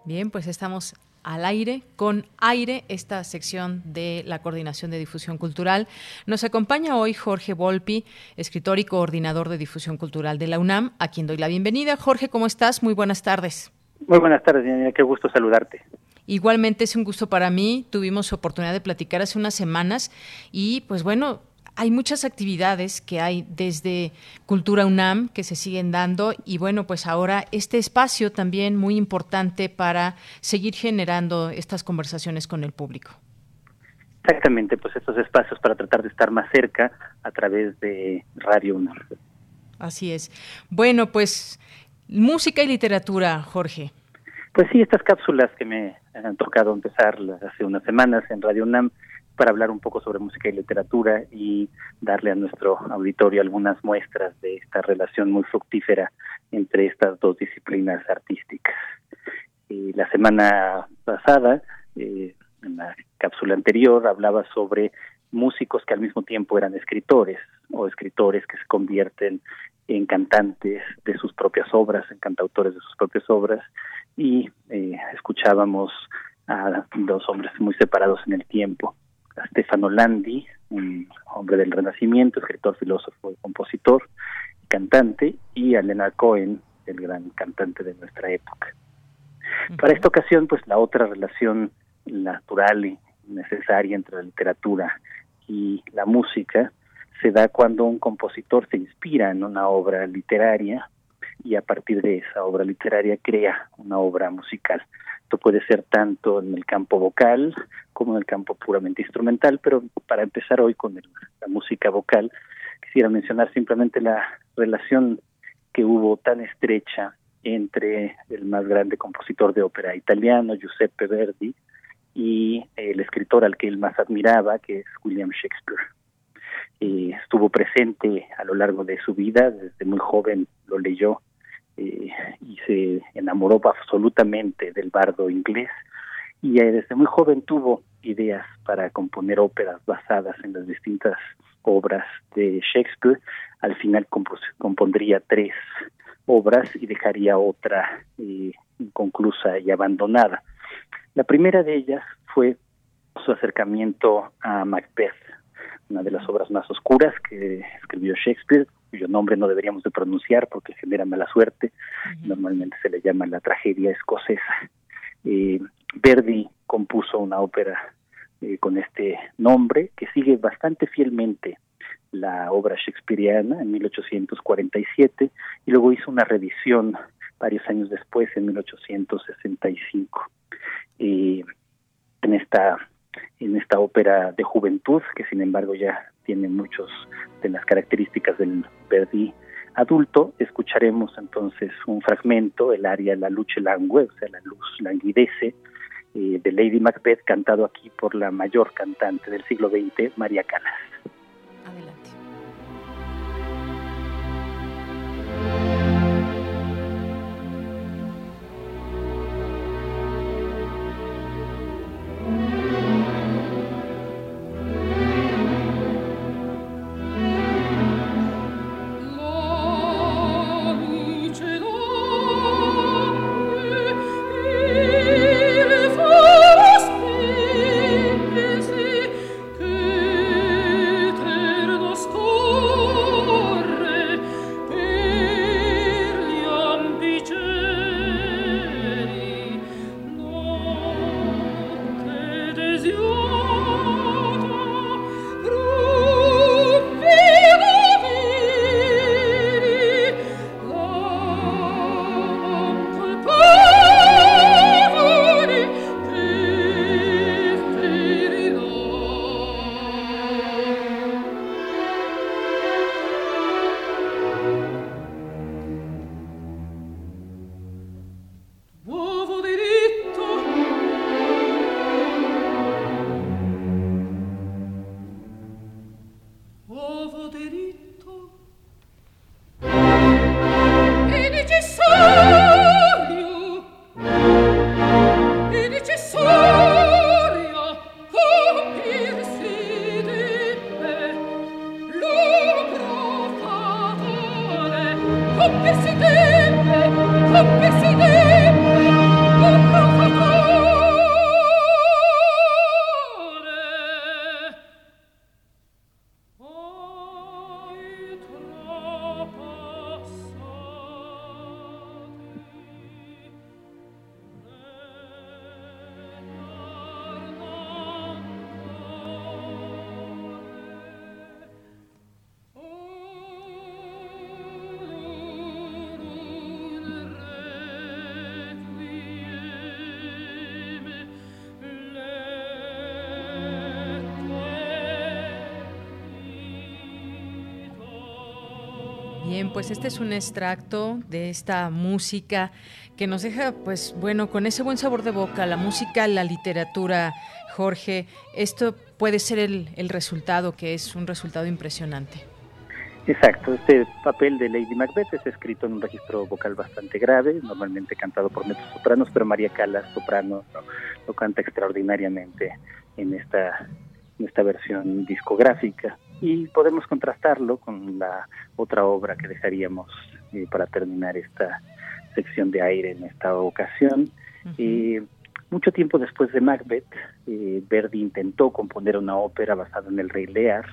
Bien, pues estamos al aire, con aire, esta sección de la Coordinación de Difusión Cultural. Nos acompaña hoy Jorge Volpi, escritor y coordinador de difusión cultural de la UNAM, a quien doy la bienvenida. Jorge, ¿cómo estás? Muy buenas tardes. Muy buenas tardes, Diana. Qué gusto saludarte. Igualmente es un gusto para mí. Tuvimos oportunidad de platicar hace unas semanas y pues bueno, hay muchas actividades que hay desde Cultura UNAM que se siguen dando y bueno, pues ahora este espacio también muy importante para seguir generando estas conversaciones con el público. Exactamente, pues estos espacios para tratar de estar más cerca a través de Radio UNAM. Así es. Bueno, pues música y literatura, Jorge. Pues sí, estas cápsulas que me han tocado empezar hace unas semanas en Radio UNAM para hablar un poco sobre música y literatura y darle a nuestro auditorio algunas muestras de esta relación muy fructífera entre estas dos disciplinas artísticas. Y la semana pasada, eh, en la cápsula anterior, hablaba sobre músicos que al mismo tiempo eran escritores o escritores que se convierten en cantantes de sus propias obras, en cantautores de sus propias obras, y eh, escuchábamos a dos hombres muy separados en el tiempo Stefano Landi, un hombre del Renacimiento, escritor, filósofo y compositor, cantante, y a Leonard Cohen, el gran cantante de nuestra época. Para esta ocasión, pues la otra relación natural y necesaria entre la literatura y la música se da cuando un compositor se inspira en una obra literaria y a partir de esa obra literaria crea una obra musical. Esto puede ser tanto en el campo vocal como en el campo puramente instrumental, pero para empezar hoy con la música vocal, quisiera mencionar simplemente la relación que hubo tan estrecha entre el más grande compositor de ópera italiano, Giuseppe Verdi, y el escritor al que él más admiraba, que es William Shakespeare. estuvo presente a lo largo de su vida, desde muy joven lo leyó eh, y se enamoró absolutamente del bardo inglés y desde muy joven tuvo ideas para componer óperas basadas en las distintas obras de Shakespeare. Al final compondría tres obras y dejaría otra eh, inconclusa y abandonada. La primera de ellas fue su acercamiento a Macbeth, una de las obras más oscuras que escribió Shakespeare, cuyo nombre no deberíamos de pronunciar porque genera mala suerte. Normalmente se le llama la tragedia escocesa. Eh, Verdi compuso una ópera eh, con este nombre que sigue bastante fielmente la obra shakespeariana en 1847 y luego hizo una revisión varios años después en 1865 eh, en esta en esta ópera de juventud que sin embargo ya tiene muchos de las características del Verdi adulto, escucharemos entonces un fragmento, el aria La Luce Langue, o sea, la luz languidece, eh, de Lady Macbeth, cantado aquí por la mayor cantante del siglo XX, María Calas. Pues este es un extracto de esta música que nos deja, pues bueno, con ese buen sabor de boca, la música, la literatura, Jorge, esto puede ser el, el resultado, que es un resultado impresionante. Exacto, este papel de Lady Macbeth es escrito en un registro vocal bastante grave, normalmente cantado por sopranos, pero María Calas, soprano, lo canta extraordinariamente en esta, en esta versión discográfica y podemos contrastarlo con la otra obra que dejaríamos eh, para terminar esta sección de aire en esta ocasión. Eh, mucho tiempo después de Macbeth, eh, Verdi intentó componer una ópera basada en el Rey Lear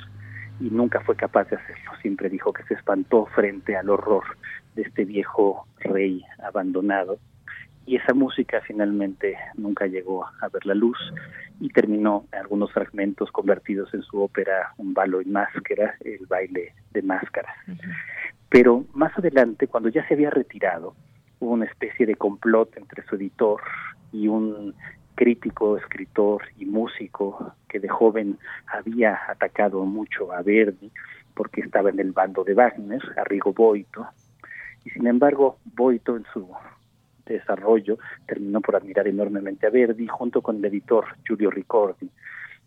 y nunca fue capaz de hacerlo. Siempre dijo que se espantó frente al horror de este viejo rey abandonado y esa música finalmente nunca llegó a ver la luz y terminó en algunos fragmentos convertidos en su ópera Un balo y máscara, el baile de máscaras. Pero más adelante, cuando ya se había retirado, hubo una especie de complot entre su editor y un crítico, escritor y músico que de joven había atacado mucho a Verdi porque estaba en el bando de Wagner, Arrigo Boito, y sin embargo Boito en su desarrollo terminó por admirar enormemente a Verdi junto con el editor Giulio Ricordi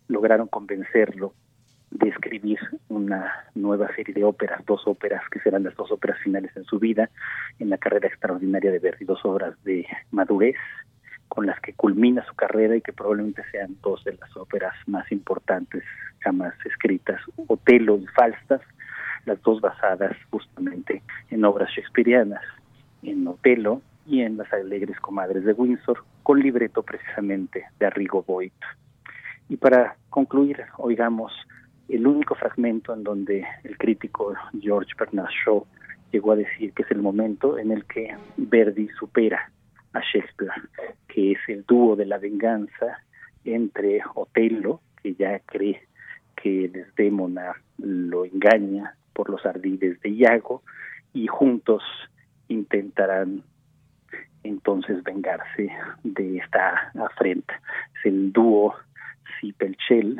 lograron convencerlo de escribir una nueva serie de óperas, dos óperas que serán las dos óperas finales en su vida, en la carrera extraordinaria de Verdi, dos obras de madurez con las que culmina su carrera y que probablemente sean dos de las óperas más importantes jamás escritas, Otelo y Falstaff, las dos basadas justamente en obras shakespearianas, en Otelo y en Las Alegres Comadres de Windsor, con libreto precisamente de Arrigo Boyd. Y para concluir, oigamos el único fragmento en donde el crítico George Bernard Shaw llegó a decir que es el momento en el que Verdi supera a Shakespeare, que es el dúo de la venganza entre Otelo, que ya cree que Desdémona lo engaña por los ardides de Iago, y juntos intentarán entonces vengarse de esta afrenta. Es el dúo Cipelchel,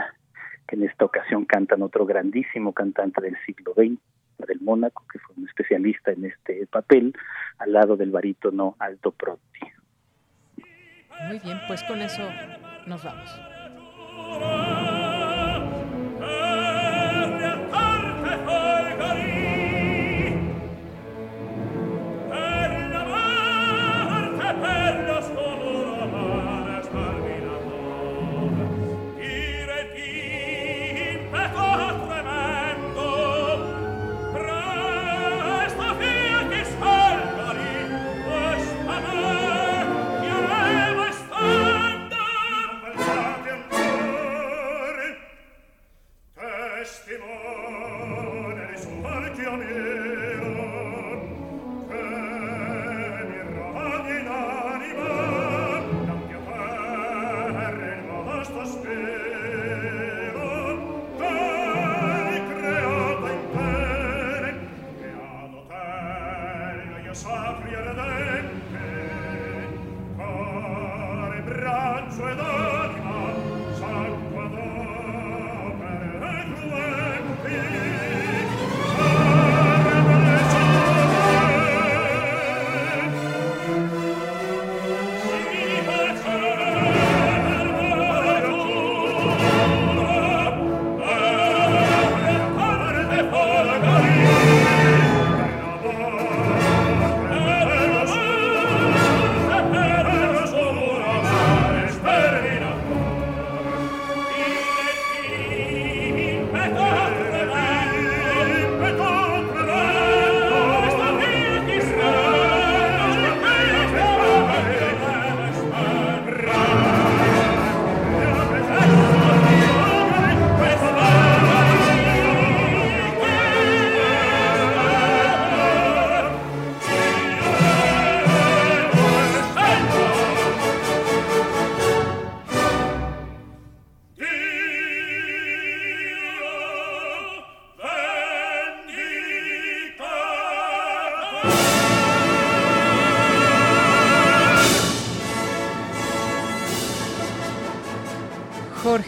que en esta ocasión cantan otro grandísimo cantante del siglo XX, del Mónaco, que fue un especialista en este papel, al lado del barítono Alto Protti. Muy bien, pues con eso nos vamos.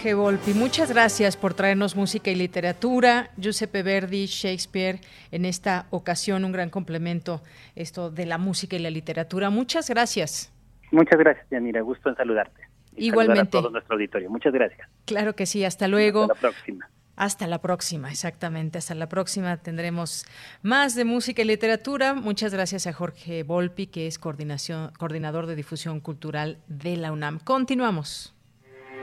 Jorge Volpi, muchas gracias por traernos música y literatura. Giuseppe Verdi, Shakespeare, en esta ocasión un gran complemento esto de la música y la literatura. Muchas gracias. Muchas gracias, Yanira. Gusto en saludarte. Igualmente. A todo nuestro auditorio. Muchas gracias. Claro que sí. Hasta luego. Hasta la próxima. Hasta la próxima, exactamente. Hasta la próxima tendremos más de música y literatura. Muchas gracias a Jorge Volpi, que es coordinación, coordinador de difusión cultural de la UNAM. Continuamos.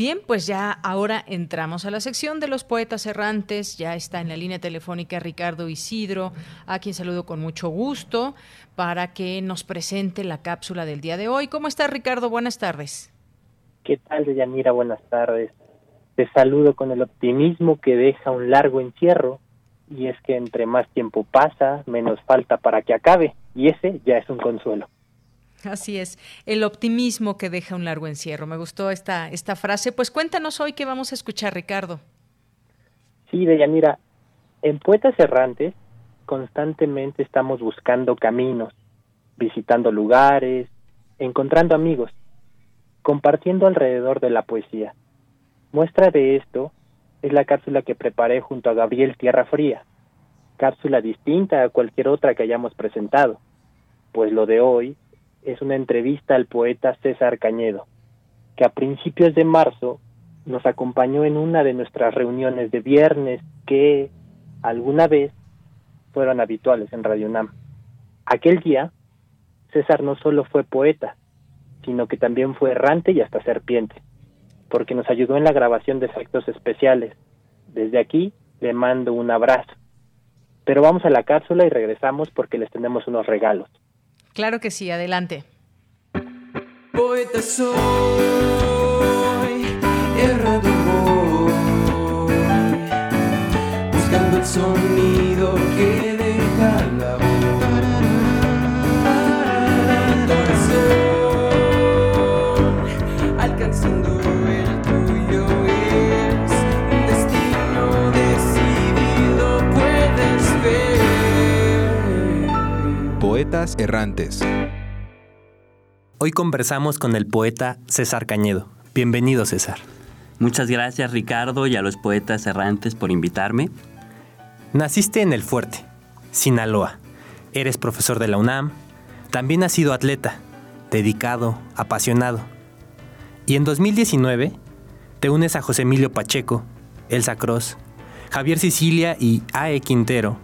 Bien, pues ya ahora entramos a la sección de los poetas errantes. Ya está en la línea telefónica Ricardo Isidro, a quien saludo con mucho gusto para que nos presente la cápsula del día de hoy. ¿Cómo está Ricardo? Buenas tardes. ¿Qué tal, Yanira? Buenas tardes. Te saludo con el optimismo que deja un largo encierro, y es que entre más tiempo pasa, menos falta para que acabe, y ese ya es un consuelo. Así es, el optimismo que deja un largo encierro. Me gustó esta, esta frase. Pues cuéntanos hoy qué vamos a escuchar, Ricardo. Sí, Deyanira, en Poetas Errantes constantemente estamos buscando caminos, visitando lugares, encontrando amigos, compartiendo alrededor de la poesía. Muestra de esto es la cápsula que preparé junto a Gabriel Tierra Fría, cápsula distinta a cualquier otra que hayamos presentado, pues lo de hoy es una entrevista al poeta César Cañedo, que a principios de marzo nos acompañó en una de nuestras reuniones de viernes que alguna vez fueron habituales en Radio Nam. Aquel día, César no solo fue poeta, sino que también fue errante y hasta serpiente, porque nos ayudó en la grabación de efectos especiales. Desde aquí le mando un abrazo. Pero vamos a la cápsula y regresamos porque les tenemos unos regalos. Claro que sí, adelante. Poeta soy, errado voy, buscando el sonido que deja la Poetas errantes. Hoy conversamos con el poeta César Cañedo. Bienvenido, César. Muchas gracias, Ricardo, y a los poetas errantes por invitarme. Naciste en El Fuerte, Sinaloa. Eres profesor de la UNAM. También has sido atleta, dedicado, apasionado. Y en 2019 te unes a José Emilio Pacheco, Elsa Cross, Javier Sicilia y A.E. Quintero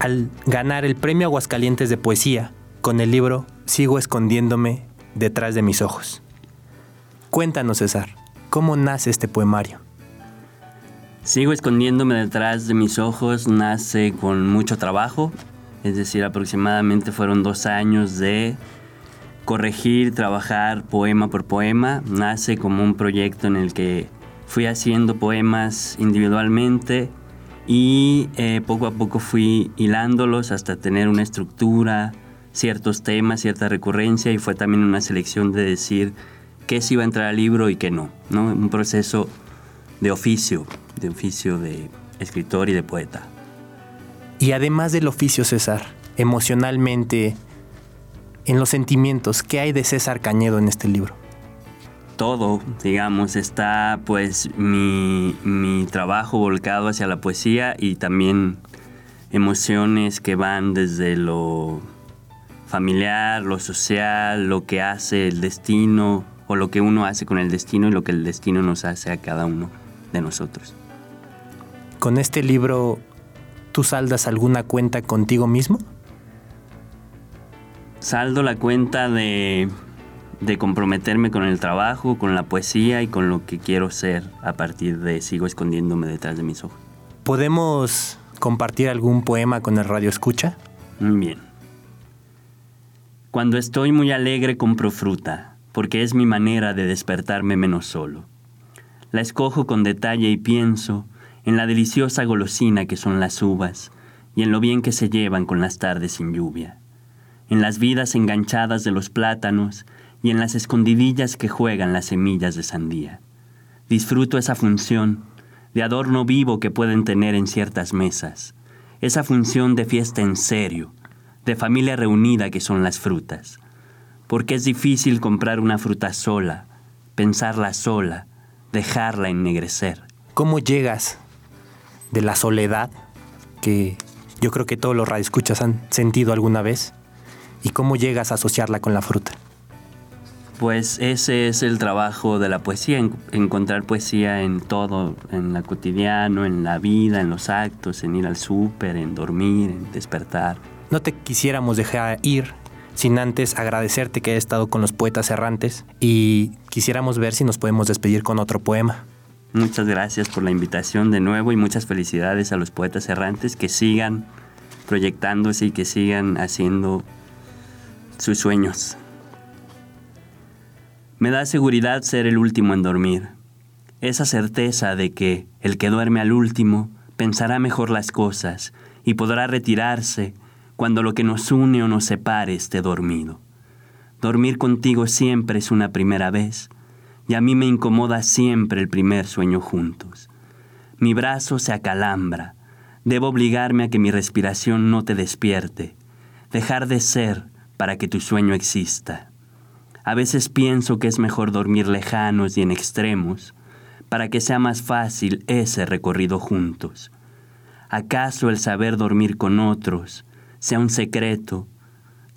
al ganar el Premio Aguascalientes de Poesía con el libro Sigo escondiéndome detrás de mis ojos. Cuéntanos, César, ¿cómo nace este poemario? Sigo escondiéndome detrás de mis ojos, nace con mucho trabajo, es decir, aproximadamente fueron dos años de corregir, trabajar poema por poema, nace como un proyecto en el que fui haciendo poemas individualmente y eh, poco a poco fui hilándolos hasta tener una estructura, ciertos temas, cierta recurrencia y fue también una selección de decir qué se iba a entrar al libro y qué no, ¿no? Un proceso de oficio, de oficio de escritor y de poeta. Y además del oficio, César, emocionalmente, en los sentimientos, ¿qué hay de César Cañedo en este libro? Todo, digamos, está pues mi, mi trabajo volcado hacia la poesía y también emociones que van desde lo familiar, lo social, lo que hace el destino o lo que uno hace con el destino y lo que el destino nos hace a cada uno de nosotros. ¿Con este libro tú saldas alguna cuenta contigo mismo? Saldo la cuenta de, de comprometerme con el trabajo, con la poesía y con lo que quiero ser a partir de sigo escondiéndome detrás de mis ojos. ¿Podemos compartir algún poema con el radio escucha? Bien. Cuando estoy muy alegre compro fruta, porque es mi manera de despertarme menos solo. La escojo con detalle y pienso en la deliciosa golosina que son las uvas y en lo bien que se llevan con las tardes sin lluvia, en las vidas enganchadas de los plátanos y en las escondidillas que juegan las semillas de sandía. Disfruto esa función de adorno vivo que pueden tener en ciertas mesas, esa función de fiesta en serio, de familia reunida que son las frutas, porque es difícil comprar una fruta sola, pensarla sola, dejarla ennegrecer. ¿Cómo llegas de la soledad que yo creo que todos los radioescuchas han sentido alguna vez y cómo llegas a asociarla con la fruta? Pues ese es el trabajo de la poesía, en- encontrar poesía en todo, en la cotidiano, en la vida, en los actos, en ir al súper, en dormir, en despertar. No te quisiéramos dejar ir sin antes agradecerte que hayas estado con los poetas errantes y quisiéramos ver si nos podemos despedir con otro poema. Muchas gracias por la invitación de nuevo y muchas felicidades a los poetas errantes que sigan proyectándose y que sigan haciendo sus sueños. Me da seguridad ser el último en dormir. esa certeza de que el que duerme al último pensará mejor las cosas y podrá retirarse cuando lo que nos une o nos separe esté dormido. Dormir contigo siempre es una primera vez y a mí me incomoda siempre el primer sueño juntos. Mi brazo se acalambra, debo obligarme a que mi respiración no te despierte, dejar de ser para que tu sueño exista. A veces pienso que es mejor dormir lejanos y en extremos, para que sea más fácil ese recorrido juntos. ¿Acaso el saber dormir con otros sea un secreto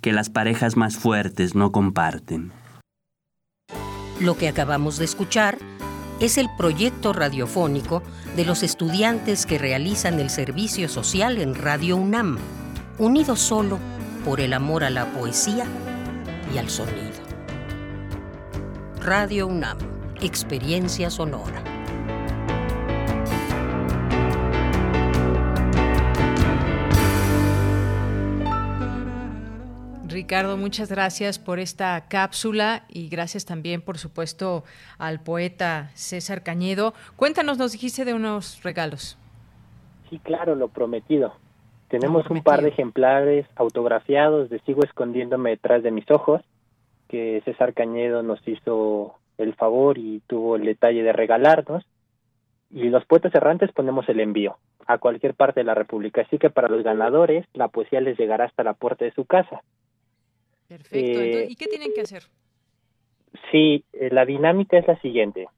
que las parejas más fuertes no comparten? Lo que acabamos de escuchar es el proyecto radiofónico de los estudiantes que realizan el servicio social en Radio UNAM, unidos solo por el amor a la poesía y al sonido. Radio UNAM, experiencia sonora. Ricardo, muchas gracias por esta cápsula y gracias también, por supuesto, al poeta César Cañedo. Cuéntanos, nos dijiste de unos regalos. Sí, claro, lo prometido. Tenemos un par de ejemplares autografiados de Sigo escondiéndome detrás de mis ojos, que César Cañedo nos hizo el favor y tuvo el detalle de regalarnos. Y los poetas errantes ponemos el envío a cualquier parte de la República. Así que para los ganadores, la poesía les llegará hasta la puerta de su casa. Perfecto. Eh, Entonces, ¿Y qué tienen que hacer? Sí, eh, la dinámica es la siguiente.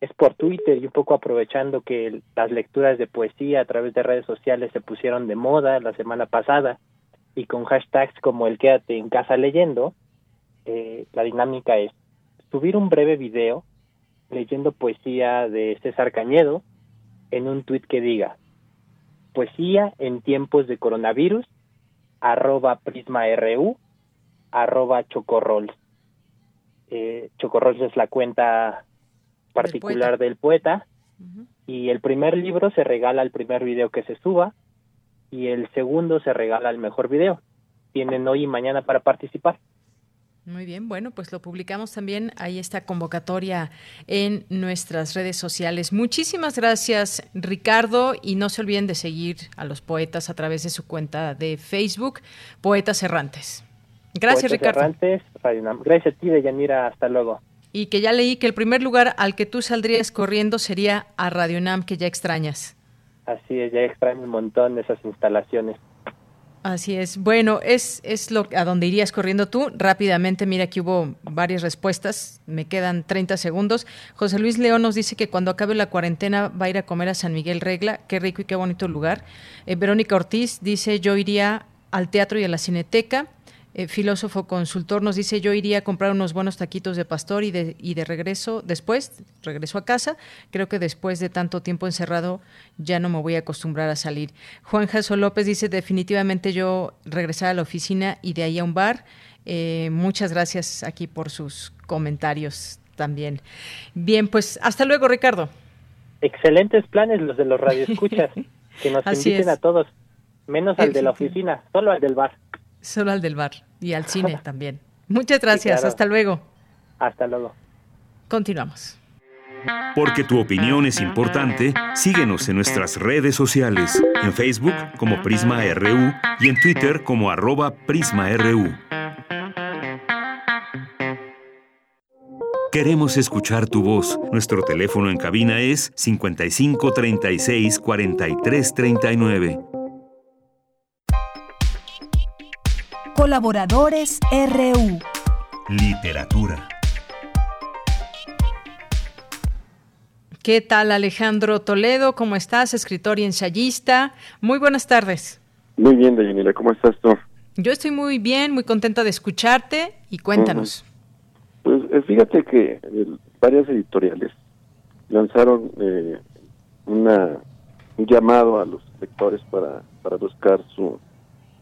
Es por Twitter y un poco aprovechando que las lecturas de poesía a través de redes sociales se pusieron de moda la semana pasada y con hashtags como el quédate en casa leyendo, eh, la dinámica es subir un breve video leyendo poesía de César Cañedo en un tuit que diga poesía en tiempos de coronavirus arroba prisma.ru arroba chocorrols. Eh, chocorrols es la cuenta particular del poeta, y el primer libro se regala al primer video que se suba y el segundo se regala al mejor video. Tienen hoy y mañana para participar. Muy bien, bueno, pues lo publicamos también. Ahí está convocatoria en nuestras redes sociales. Muchísimas gracias, Ricardo, y no se olviden de seguir a los poetas a través de su cuenta de Facebook, Poetas Errantes. Gracias, Poetas Ricardo. Errantes. Gracias a ti, Deyanira. Hasta luego. Y que ya leí que el primer lugar al que tú saldrías corriendo sería a Radio UNAM, que ya extrañas. Así es, ya extraño un montón esas instalaciones. Así es. Bueno, es, es lo a donde irías corriendo tú. Rápidamente, mira que hubo varias respuestas. Me quedan 30 segundos. José Luis León nos dice que cuando acabe la cuarentena va a ir a comer a San Miguel Regla. Qué rico y qué bonito lugar. Eh, Verónica Ortiz dice yo iría al teatro y a la cineteca. Eh, filósofo consultor nos dice yo iría a comprar unos buenos taquitos de pastor y de, y de regreso después, regreso a casa. Creo que después de tanto tiempo encerrado ya no me voy a acostumbrar a salir. Juan Jaso López dice definitivamente yo regresar a la oficina y de ahí a un bar. Eh, muchas gracias aquí por sus comentarios también. Bien, pues hasta luego Ricardo. Excelentes planes los de los radioescuchas. que nos Así inviten es. a todos, menos al de la oficina, solo al del bar. Solo al del bar y al cine también. Muchas gracias, claro. hasta luego. Hasta luego. Continuamos. Porque tu opinión es importante, síguenos en nuestras redes sociales, en Facebook como Prisma RU y en Twitter como arroba PrismaRU. Queremos escuchar tu voz. Nuestro teléfono en cabina es 55 36 Colaboradores RU. Literatura. ¿Qué tal Alejandro Toledo? ¿Cómo estás? Escritor y ensayista. Muy buenas tardes. Muy bien, Deyanira, ¿cómo estás tú? Yo estoy muy bien, muy contenta de escucharte y cuéntanos. Pues eh, fíjate que eh, varias editoriales lanzaron eh, una, un llamado a los lectores para, para buscar su,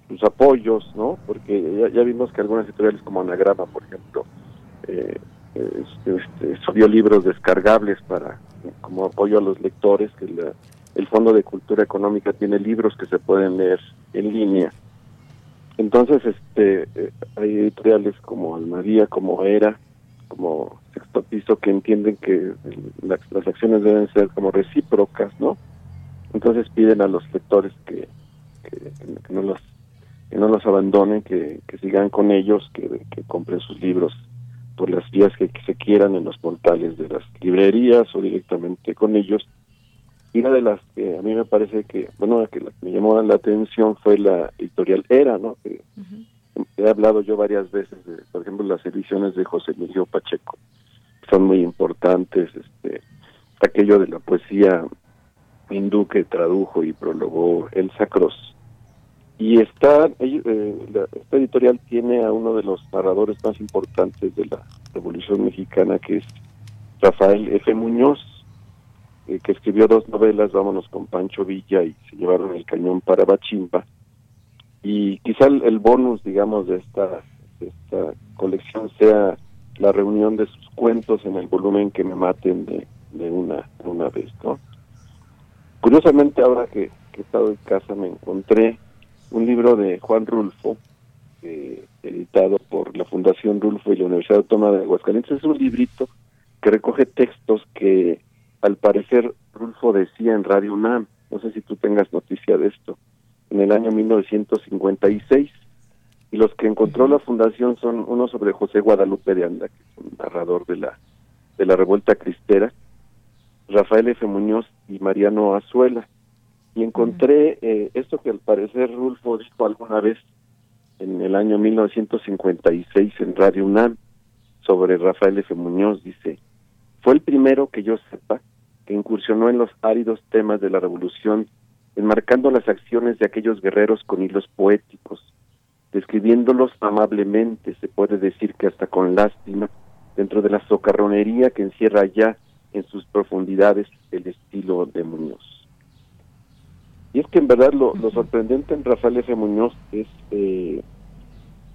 sus apoyos, ¿no? Porque ya, ya vimos que algunas editoriales como Anagrama, por ejemplo, eh, este, este, subió libros descargables para como apoyo a los lectores, que la- el Fondo de Cultura Económica tiene libros que se pueden leer en línea. Entonces, este, eh, hay editoriales como Almadía, como Era, como sexto piso que entienden que las, las acciones deben ser como recíprocas, ¿no? Entonces piden a los lectores que, que, que no los que no los abandonen, que, que sigan con ellos, que, que compren sus libros por las vías que, que se quieran en los portales de las librerías o directamente con ellos. Y una de las que a mí me parece que, bueno, la que la- me llamó la atención fue la editorial Era, ¿no? Que He hablado yo varias veces, de, por ejemplo, las ediciones de José Emilio Pacheco, son muy importantes, este, aquello de la poesía hindú que tradujo y prologó Elsa Cross. Y está, eh, esta editorial tiene a uno de los narradores más importantes de la Revolución Mexicana, que es Rafael F. Muñoz, eh, que escribió dos novelas, Vámonos con Pancho Villa y Se llevaron el cañón para Bachimba. Y quizá el, bonus, digamos, de esta, esta colección sea la reunión de sus cuentos en el volumen que me maten de, una, de una vez, ¿no? Curiosamente, ahora que he estado en casa, me encontré un libro de Juan Rulfo, eh, editado por la Fundación Rulfo y la Universidad Autónoma de Aguascalientes. Es un librito que recoge textos que, al parecer, Rulfo decía en Radio UNAM. No sé si tú tengas noticia de esto. En el año 1956. Y los que encontró la fundación son uno sobre José Guadalupe de Anda, que es un narrador de la, de la revuelta cristera, Rafael F. Muñoz y Mariano Azuela. Y encontré eh, esto que al parecer Rulfo dijo alguna vez en el año 1956 en Radio UNAM sobre Rafael F. Muñoz. Dice, fue el primero que yo sepa que incursionó en los áridos temas de la revolución, enmarcando las acciones de aquellos guerreros con hilos poéticos, describiéndolos amablemente, se puede decir que hasta con lástima, dentro de la socarronería que encierra ya en sus profundidades el estilo de Muñoz. Y es que en verdad lo, lo sorprendente en Rafael F. Muñoz es eh,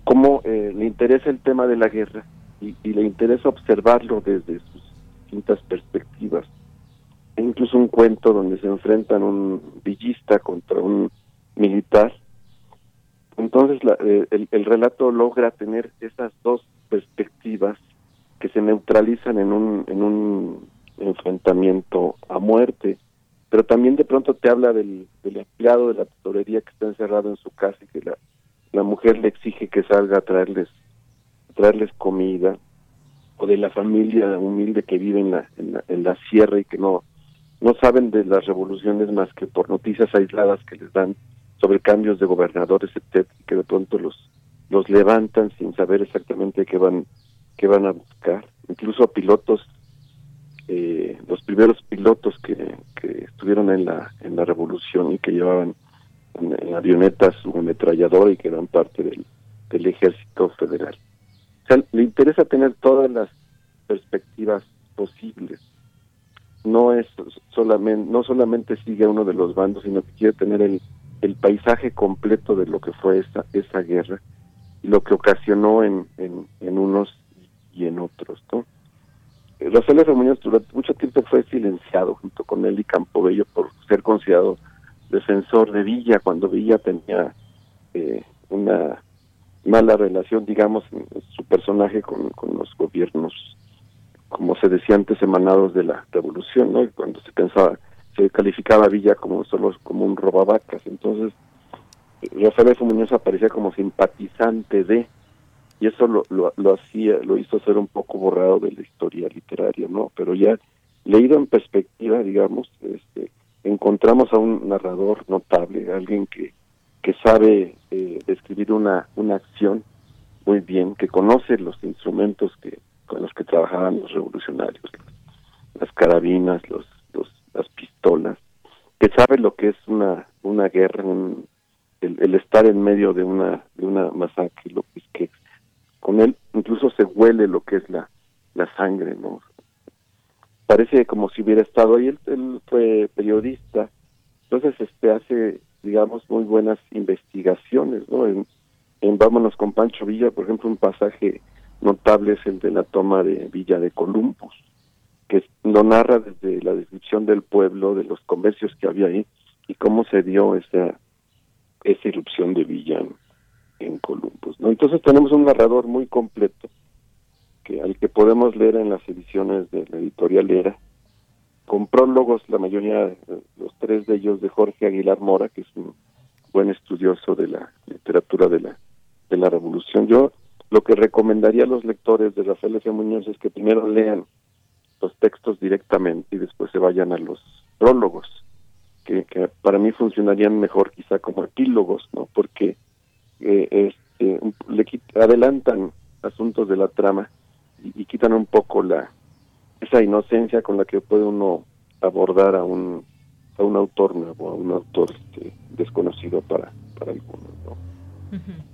cómo eh, le interesa el tema de la guerra y, y le interesa observarlo desde sus distintas perspectivas. Hay incluso un cuento donde se enfrentan un villista contra un militar. Entonces la- eh, el, el relato logra tener esas dos perspectivas que se neutralizan en un, en un enfrentamiento a muerte pero también de pronto te habla del, empleado de la tesorería que está encerrado en su casa y que la, mujer le exige que salga a traerles traerles comida o de la familia humilde que vive en la, en la en la sierra y que no no saben de las revoluciones más que por noticias aisladas que les dan sobre cambios de gobernadores etcétera que de pronto los los levantan sin saber exactamente qué van qué van a buscar. Incluso pilotos eh, los primeros pilotos que, que estuvieron en la en la revolución y que llevaban avionetas su ametralladora y que eran parte del, del ejército federal. O sea, le interesa tener todas las perspectivas posibles. No es solamente no solamente sigue uno de los bandos, sino que quiere tener el, el paisaje completo de lo que fue esa esa guerra y lo que ocasionó en, en, en unos y en otros, ¿no? Rafael F. Muñoz durante mucho tiempo fue silenciado junto con él y Campobello por ser considerado defensor de Villa cuando Villa tenía eh, una mala relación, digamos, su personaje con, con los gobiernos, como se decía antes, emanados de la revolución, ¿no? Y cuando se pensaba, se calificaba Villa como solo como un robavacas. Entonces, Rafael F. Muñoz aparecía como simpatizante de, y eso lo, lo, lo hacía, lo hizo ser un poco borrado de la historia literaria, ¿no? Pero ya leído en perspectiva, digamos, este, encontramos a un narrador notable, alguien que, que sabe eh, describir una, una acción muy bien, que conoce los instrumentos que con los que trabajaban los revolucionarios, las carabinas, los, los las pistolas, que sabe lo que es una una guerra, un, el, el estar en medio de una de una masacre, lo que es que con él incluso se huele lo que es la la sangre, ¿no? Parece como si hubiera estado ahí, él, él fue periodista, entonces este hace, digamos, muy buenas investigaciones, ¿no? En, Vámonos con Pancho Villa, por ejemplo, un pasaje notable es el de la toma de Villa de Columbus, que lo narra desde la descripción del pueblo, de los comercios que había ahí y cómo se dio esa esa irrupción de Villa en Columbus, ¿no? Entonces tenemos un narrador muy completo que al que podemos leer en las ediciones de la editorial Era, con prólogos, la mayoría, eh, los tres de ellos de Jorge Aguilar Mora, que es un buen estudioso de la literatura de la, de la Revolución. Yo lo que recomendaría a los lectores de Rafael F. Muñoz es que primero lean los textos directamente y después se vayan a los prólogos, que, que para mí funcionarían mejor quizá como epílogos, ¿no? Porque eh, este, le adelantan asuntos de la trama y, quitan un poco la esa inocencia con la que puede uno abordar a un a un autor nuevo, a un autor este, desconocido para para algunos, ¿no?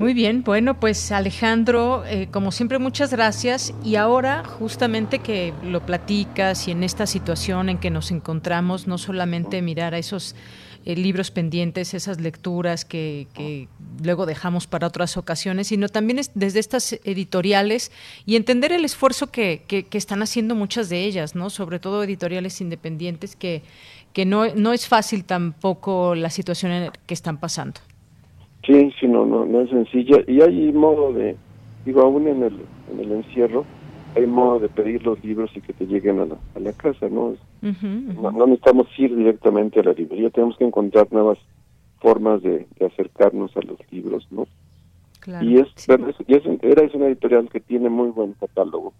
Muy bien, bueno, pues Alejandro, eh, como siempre, muchas gracias. Y ahora, justamente que lo platicas y en esta situación en que nos encontramos, no solamente mirar a esos eh, libros pendientes, esas lecturas que, que luego dejamos para otras ocasiones, sino también es desde estas editoriales y entender el esfuerzo que, que- que están haciendo muchas de ellas, ¿no? Sobre todo editoriales independientes que, que no, no es fácil tampoco la situación en la que están pasando. Sí, sí, no, no, no es sencilla. Y hay modo de, digo, aún en el, en el encierro, hay modo de pedir los libros y que te lleguen a la, a la casa, ¿no? No, no necesitamos ir directamente a la librería, tenemos que encontrar nuevas formas de, de acercarnos a los libros, ¿no? Claro, y es, y es- era es una editorial que tiene muy buen catálogo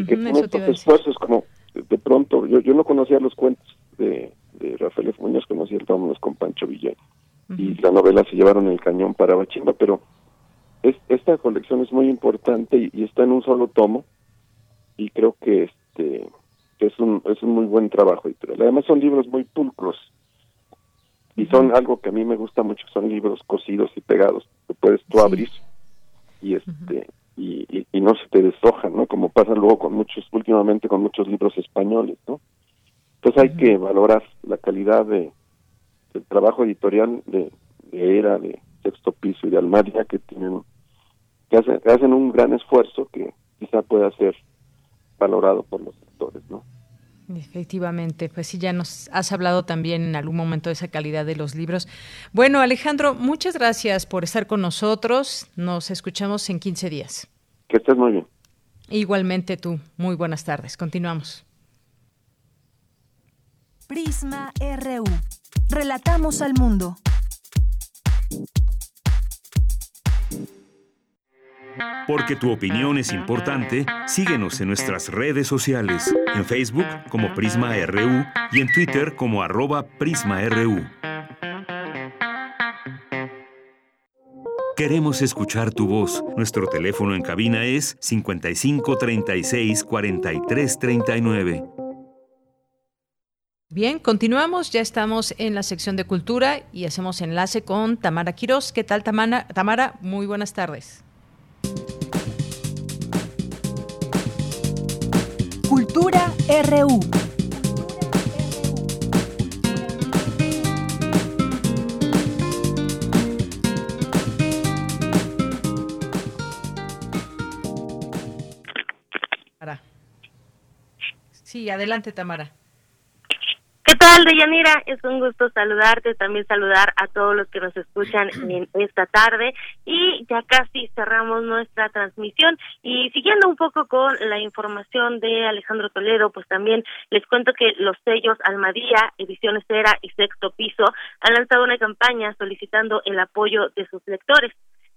y que tiene estos esfuerzos como de, pronto, yo, yo no conocía los cuentos de, de Rafael F. Muñoz, conocía el Vámonos con Pancho Villa y la novela se llevaron el cañón para Bachimba, pero es, esta colección es muy importante y, y está en un solo tomo y creo que este es un es un muy buen trabajo editorial. Además son libros muy pulcros y son algo que a mí me gusta mucho, son libros cosidos y pegados que puedes tú abrir y este y, y, y no se te deshojan, ¿no? Como pasa luego con muchos últimamente con muchos libros españoles, ¿no? Entonces hay que valorar la calidad de del trabajo editorial de, de Era, de Sexto Piso y de Almaria que tienen que hacen, que hacen un gran esfuerzo que quizá pueda ser valorado por los lectores, ¿no? Efectivamente, pues sí, ya nos has hablado también en algún momento de esa calidad de los libros. Bueno, Alejandro, muchas gracias por estar con nosotros. Nos escuchamos en 15 días. Que estés muy bien. Igualmente tú. Muy buenas tardes. Continuamos. Prisma RU. Relatamos al mundo. Porque tu opinión es importante, síguenos en nuestras redes sociales, en Facebook como Prisma RU y en Twitter como arroba PrismaRU. Queremos escuchar tu voz. Nuestro teléfono en cabina es 55 36 43 39. Bien, continuamos. Ya estamos en la sección de cultura y hacemos enlace con Tamara Quiroz. ¿Qué tal, Tamara? Tamara, muy buenas tardes. Cultura RU. Sí, adelante, Tamara. ¿Qué tal, Deyanira? Es un gusto saludarte, también saludar a todos los que nos escuchan en esta tarde y ya casi cerramos nuestra transmisión y siguiendo un poco con la información de Alejandro Toledo, pues también les cuento que los sellos Almadía, Ediciones Era y Sexto Piso han lanzado una campaña solicitando el apoyo de sus lectores.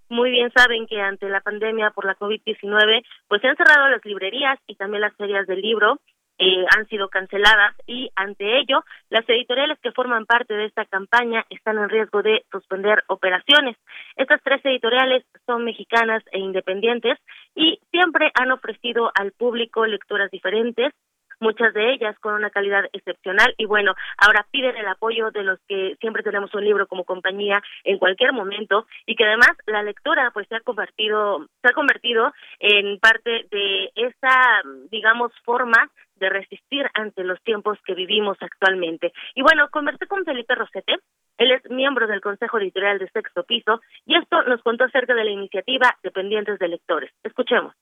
Muy bien saben que ante la pandemia por la COVID-19, pues se han cerrado las librerías y también las ferias del libro eh, han sido canceladas y ante ello las editoriales que forman parte de esta campaña están en riesgo de suspender operaciones. Estas tres editoriales son mexicanas e independientes y siempre han ofrecido al público lecturas diferentes muchas de ellas con una calidad excepcional y bueno, ahora piden el apoyo de los que siempre tenemos un libro como compañía en cualquier momento y que además la lectura pues se ha convertido se ha convertido en parte de esa digamos forma de resistir ante los tiempos que vivimos actualmente. Y bueno, conversé con Felipe Rosete, él es miembro del Consejo Editorial de Sexto Piso y esto nos contó acerca de la iniciativa Dependientes de Lectores. Escuchemos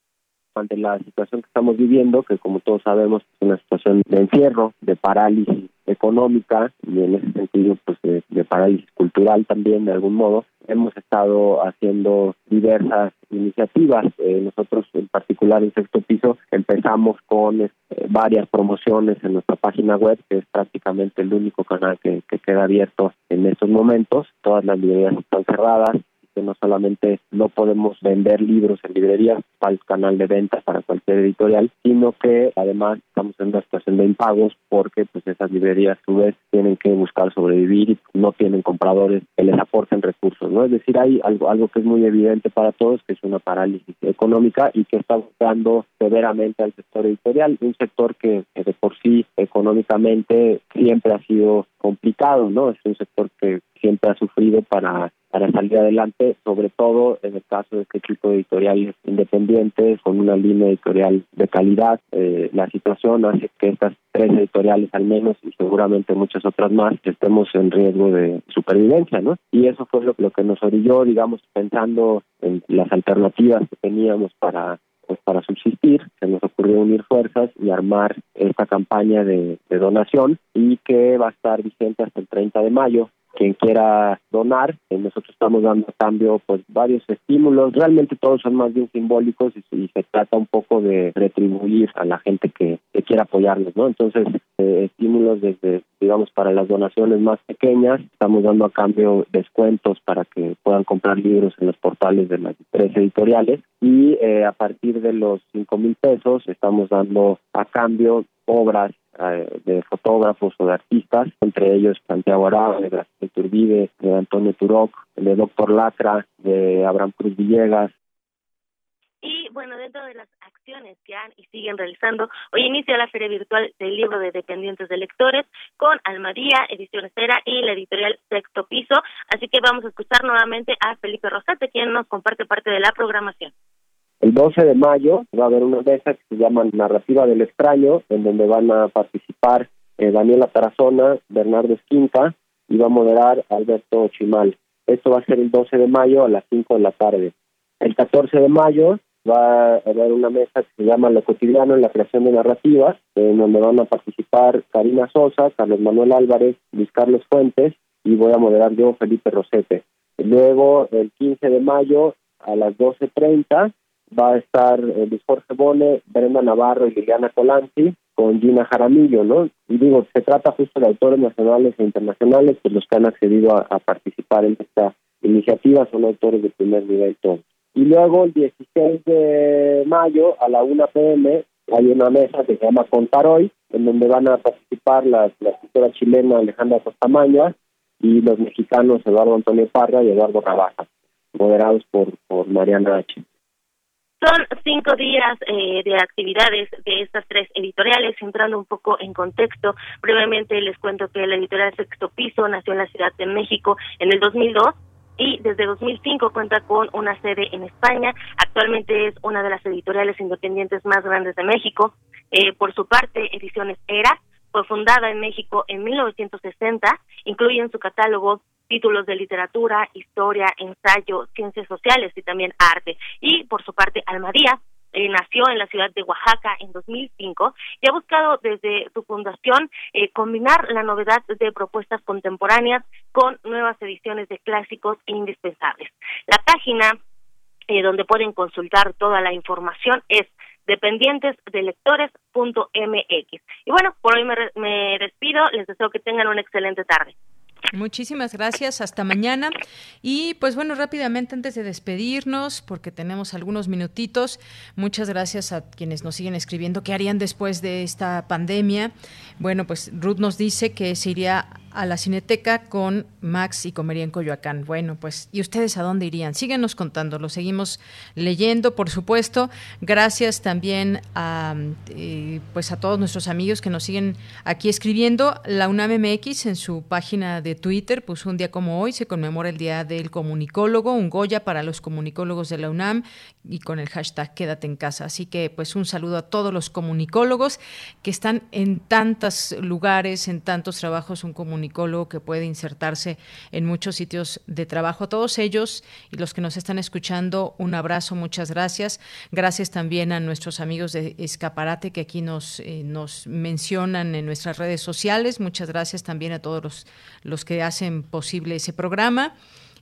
ante la situación que estamos viviendo, que como todos sabemos es una situación de encierro, de parálisis económica y en ese sentido pues de, parálisis cultural también de algún modo, hemos estado haciendo diversas iniciativas. Eh, nosotros, en particular en sexto piso, empezamos con eh, varias promociones en nuestra página web, que es prácticamente el único canal que, que queda abierto en estos momentos. Todas las librerías están cerradas que no solamente no podemos vender libros en librerías para el canal de ventas para cualquier editorial, sino que además estamos en una situación de impagos porque pues esas librerías a su vez tienen que buscar sobrevivir y no tienen compradores que les aporten recursos, ¿no? Es decir, hay algo algo que es muy evidente para todos que es una parálisis económica y que está afectando severamente al sector editorial, un sector que, que de por sí económicamente siempre ha sido complicado, ¿no? Es un sector que siempre ha sufrido para para salir adelante, sobre todo en el caso de este tipo de editoriales independientes con una línea editorial de calidad. Eh, la situación hace que estas tres editoriales al menos y seguramente muchas otras más estemos en riesgo de supervivencia, ¿no? Y eso fue lo, lo que nos orilló, digamos, pensando en las alternativas que teníamos para pues para subsistir, se nos ocurrió unir fuerzas y armar esta campaña de, de donación y que va a estar vigente hasta el 30 de mayo quien quiera donar. Eh, nosotros estamos dando a cambio pues varios estímulos, realmente todos son más bien simbólicos y, y se trata un poco de retribuir a la gente que, quiera apoyarnos, ¿no? Entonces, eh, estímulos desde, digamos, para las donaciones más pequeñas, estamos dando a cambio descuentos para que puedan comprar libros en los portales de las tres editoriales y eh, a partir de los cinco mil pesos estamos dando a cambio obras eh, de fotógrafos o de artistas, entre ellos Santiago Arau, de Graciela Turbide, de Antonio Turoc, de Doctor Lacra, de Abraham Cruz Villegas. Y bueno, dentro de las acciones que han y siguen realizando, hoy inicia la Feria Virtual del Libro de Dependientes de Lectores con Almadía, Ediciones Era y la editorial Sexto Piso. Así que vamos a escuchar nuevamente a Felipe Rosate, quien nos comparte parte de la programación. El 12 de mayo va a haber una mesa que se llama Narrativa del Extraño, en donde van a participar eh, Daniela Tarazona, Bernardo Esquinta y va a moderar Alberto Chimal. Esto va a ser el 12 de mayo a las 5 de la tarde. El 14 de mayo va a haber una mesa que se llama Lo Cotidiano en la Creación de Narrativas, en donde van a participar Karina Sosa, Carlos Manuel Álvarez, Luis Carlos Fuentes y voy a moderar yo, Felipe Rosete. Luego, el 15 de mayo a las 12.30 va a estar eh, Luis Jorge Bone, Brenda Navarro y Liliana Colanzi con Gina Jaramillo, ¿no? Y digo, se trata justo de autores nacionales e internacionales, pues los que han accedido a, a participar en esta iniciativa son autores de primer nivel todos. Y luego el 16 de mayo a la 1 pm hay una mesa que se llama Contar Hoy, en donde van a participar la, la escritora chilena Alejandra Costamaña y los mexicanos Eduardo Antonio Parra y Eduardo Rabaja, moderados por, por Mariana H. Son cinco días eh, de actividades de estas tres editoriales, entrando un poco en contexto. Brevemente les cuento que la editorial Sexto Piso nació en la Ciudad de México en el 2002 y desde 2005 cuenta con una sede en España. Actualmente es una de las editoriales independientes más grandes de México. Eh, por su parte, Ediciones Era fue fundada en México en 1960. Incluye en su catálogo títulos de literatura, historia, ensayo, ciencias sociales y también arte. Y por su parte, Almadía eh, nació en la ciudad de Oaxaca en 2005 y ha buscado desde su fundación eh, combinar la novedad de propuestas contemporáneas con nuevas ediciones de clásicos indispensables. La página eh, donde pueden consultar toda la información es dependientesdelectores.mx. Y bueno, por hoy me, me despido, les deseo que tengan una excelente tarde. Muchísimas gracias, hasta mañana. Y pues bueno, rápidamente antes de despedirnos, porque tenemos algunos minutitos, muchas gracias a quienes nos siguen escribiendo qué harían después de esta pandemia. Bueno, pues Ruth nos dice que se iría a la Cineteca con Max y comería en Coyoacán. Bueno, pues, ¿y ustedes a dónde irían? Síguenos contando, lo seguimos leyendo, por supuesto. Gracias también a, eh, pues a todos nuestros amigos que nos siguen aquí escribiendo. La UNAM MX en su página de Twitter puso un día como hoy, se conmemora el Día del Comunicólogo, un Goya para los comunicólogos de la UNAM y con el hashtag Quédate en casa. Así que, pues, un saludo a todos los comunicólogos que están en tantos lugares, en tantos trabajos, un comunicólogo que puede insertarse en muchos sitios de trabajo. A todos ellos y los que nos están escuchando, un abrazo, muchas gracias. Gracias también a nuestros amigos de Escaparate que aquí nos, eh, nos mencionan en nuestras redes sociales. Muchas gracias también a todos los, los que hacen posible ese programa.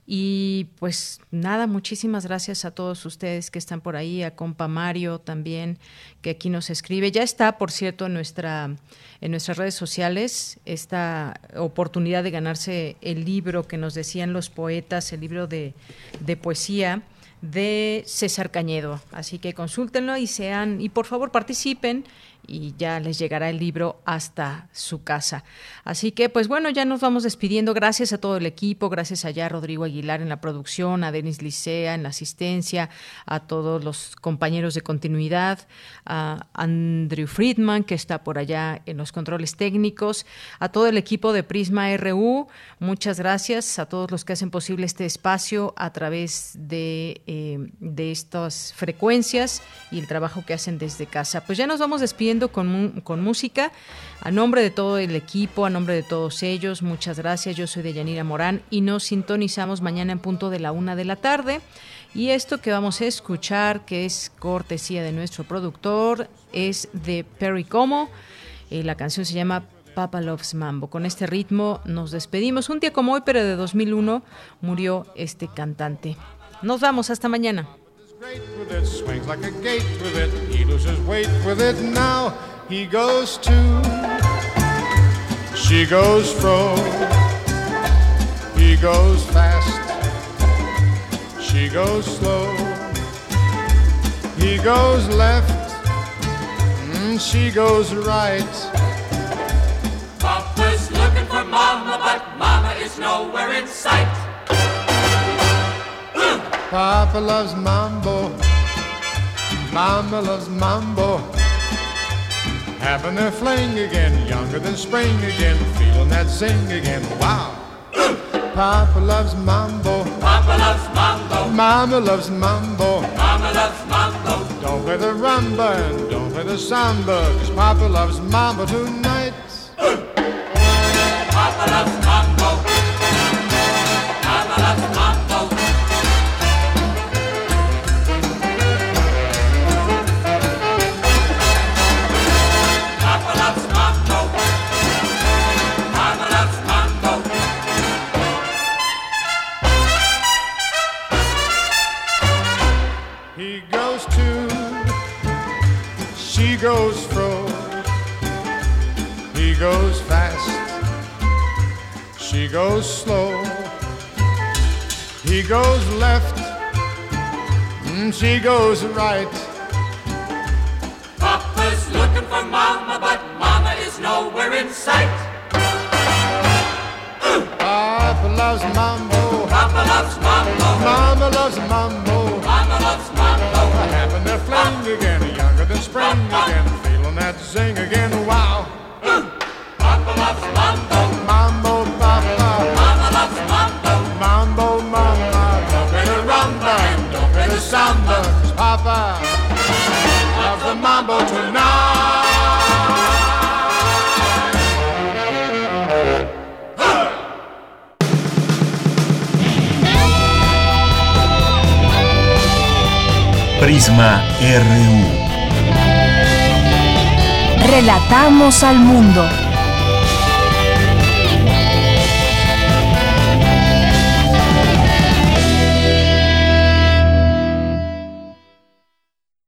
Y pues nada, muchísimas gracias a todos ustedes que están por ahí, a compa Mario también, que aquí nos escribe. Ya está, por cierto, en, nuestra, en nuestras redes sociales esta oportunidad de ganarse el libro que nos decían los poetas, el libro de, de poesía de César Cañedo. Así que consúltenlo y sean, y por favor participen y ya les llegará el libro hasta su casa. Así que, pues bueno, ya nos vamos despidiendo. Gracias a todo el equipo, gracias allá a Rodrigo Aguilar en la producción, a Denis Licea en la asistencia, a todos los compañeros de continuidad, a Andrew Friedman, que está por allá en los controles técnicos, a todo el equipo de Prisma RU. Muchas gracias a todos los que hacen posible este espacio a través de, eh, de estas frecuencias y el trabajo que hacen desde casa. Pues ya nos vamos despidiendo con, música. A nombre de todo el equipo, a nombre de todos ellos, muchas gracias. Yo soy de Yanira Morán y nos sintonizamos mañana en punto de la una de la tarde. Y esto que vamos a escuchar, que es cortesía de nuestro productor, es de Perry Como. Eh, la canción se llama Papa Loves Mambo. Con este ritmo nos despedimos. Un día como hoy, pero de 2001, murió este cantante. Nos vamos, hasta mañana. With it, swings like a gate with it. He loses weight with it. Now he goes to, she goes fro, he goes fast, she goes slow, he goes left, mm, she goes right. Papa's looking for Mama, but Mama is nowhere in sight. Papa loves mambo, Mama loves mambo. Having their fling again, younger than spring again, feeling that zing again. Wow. Papa loves mambo, Papa loves mambo, Mama loves mambo. Mama loves mambo. Don't play the rumba and don't play the samba, cause Papa loves mambo tonight. Papa loves goes slow. He goes left, mm, she goes right. Papa's looking for Mama, but Mama is nowhere in sight. Papa loves mambo, Papa loves mambo. Mama loves mambo. Mama loves mambo. Having their fling again, younger than spring again, feeling that zing again. Wow. Prisma RU. Relatamos al mundo.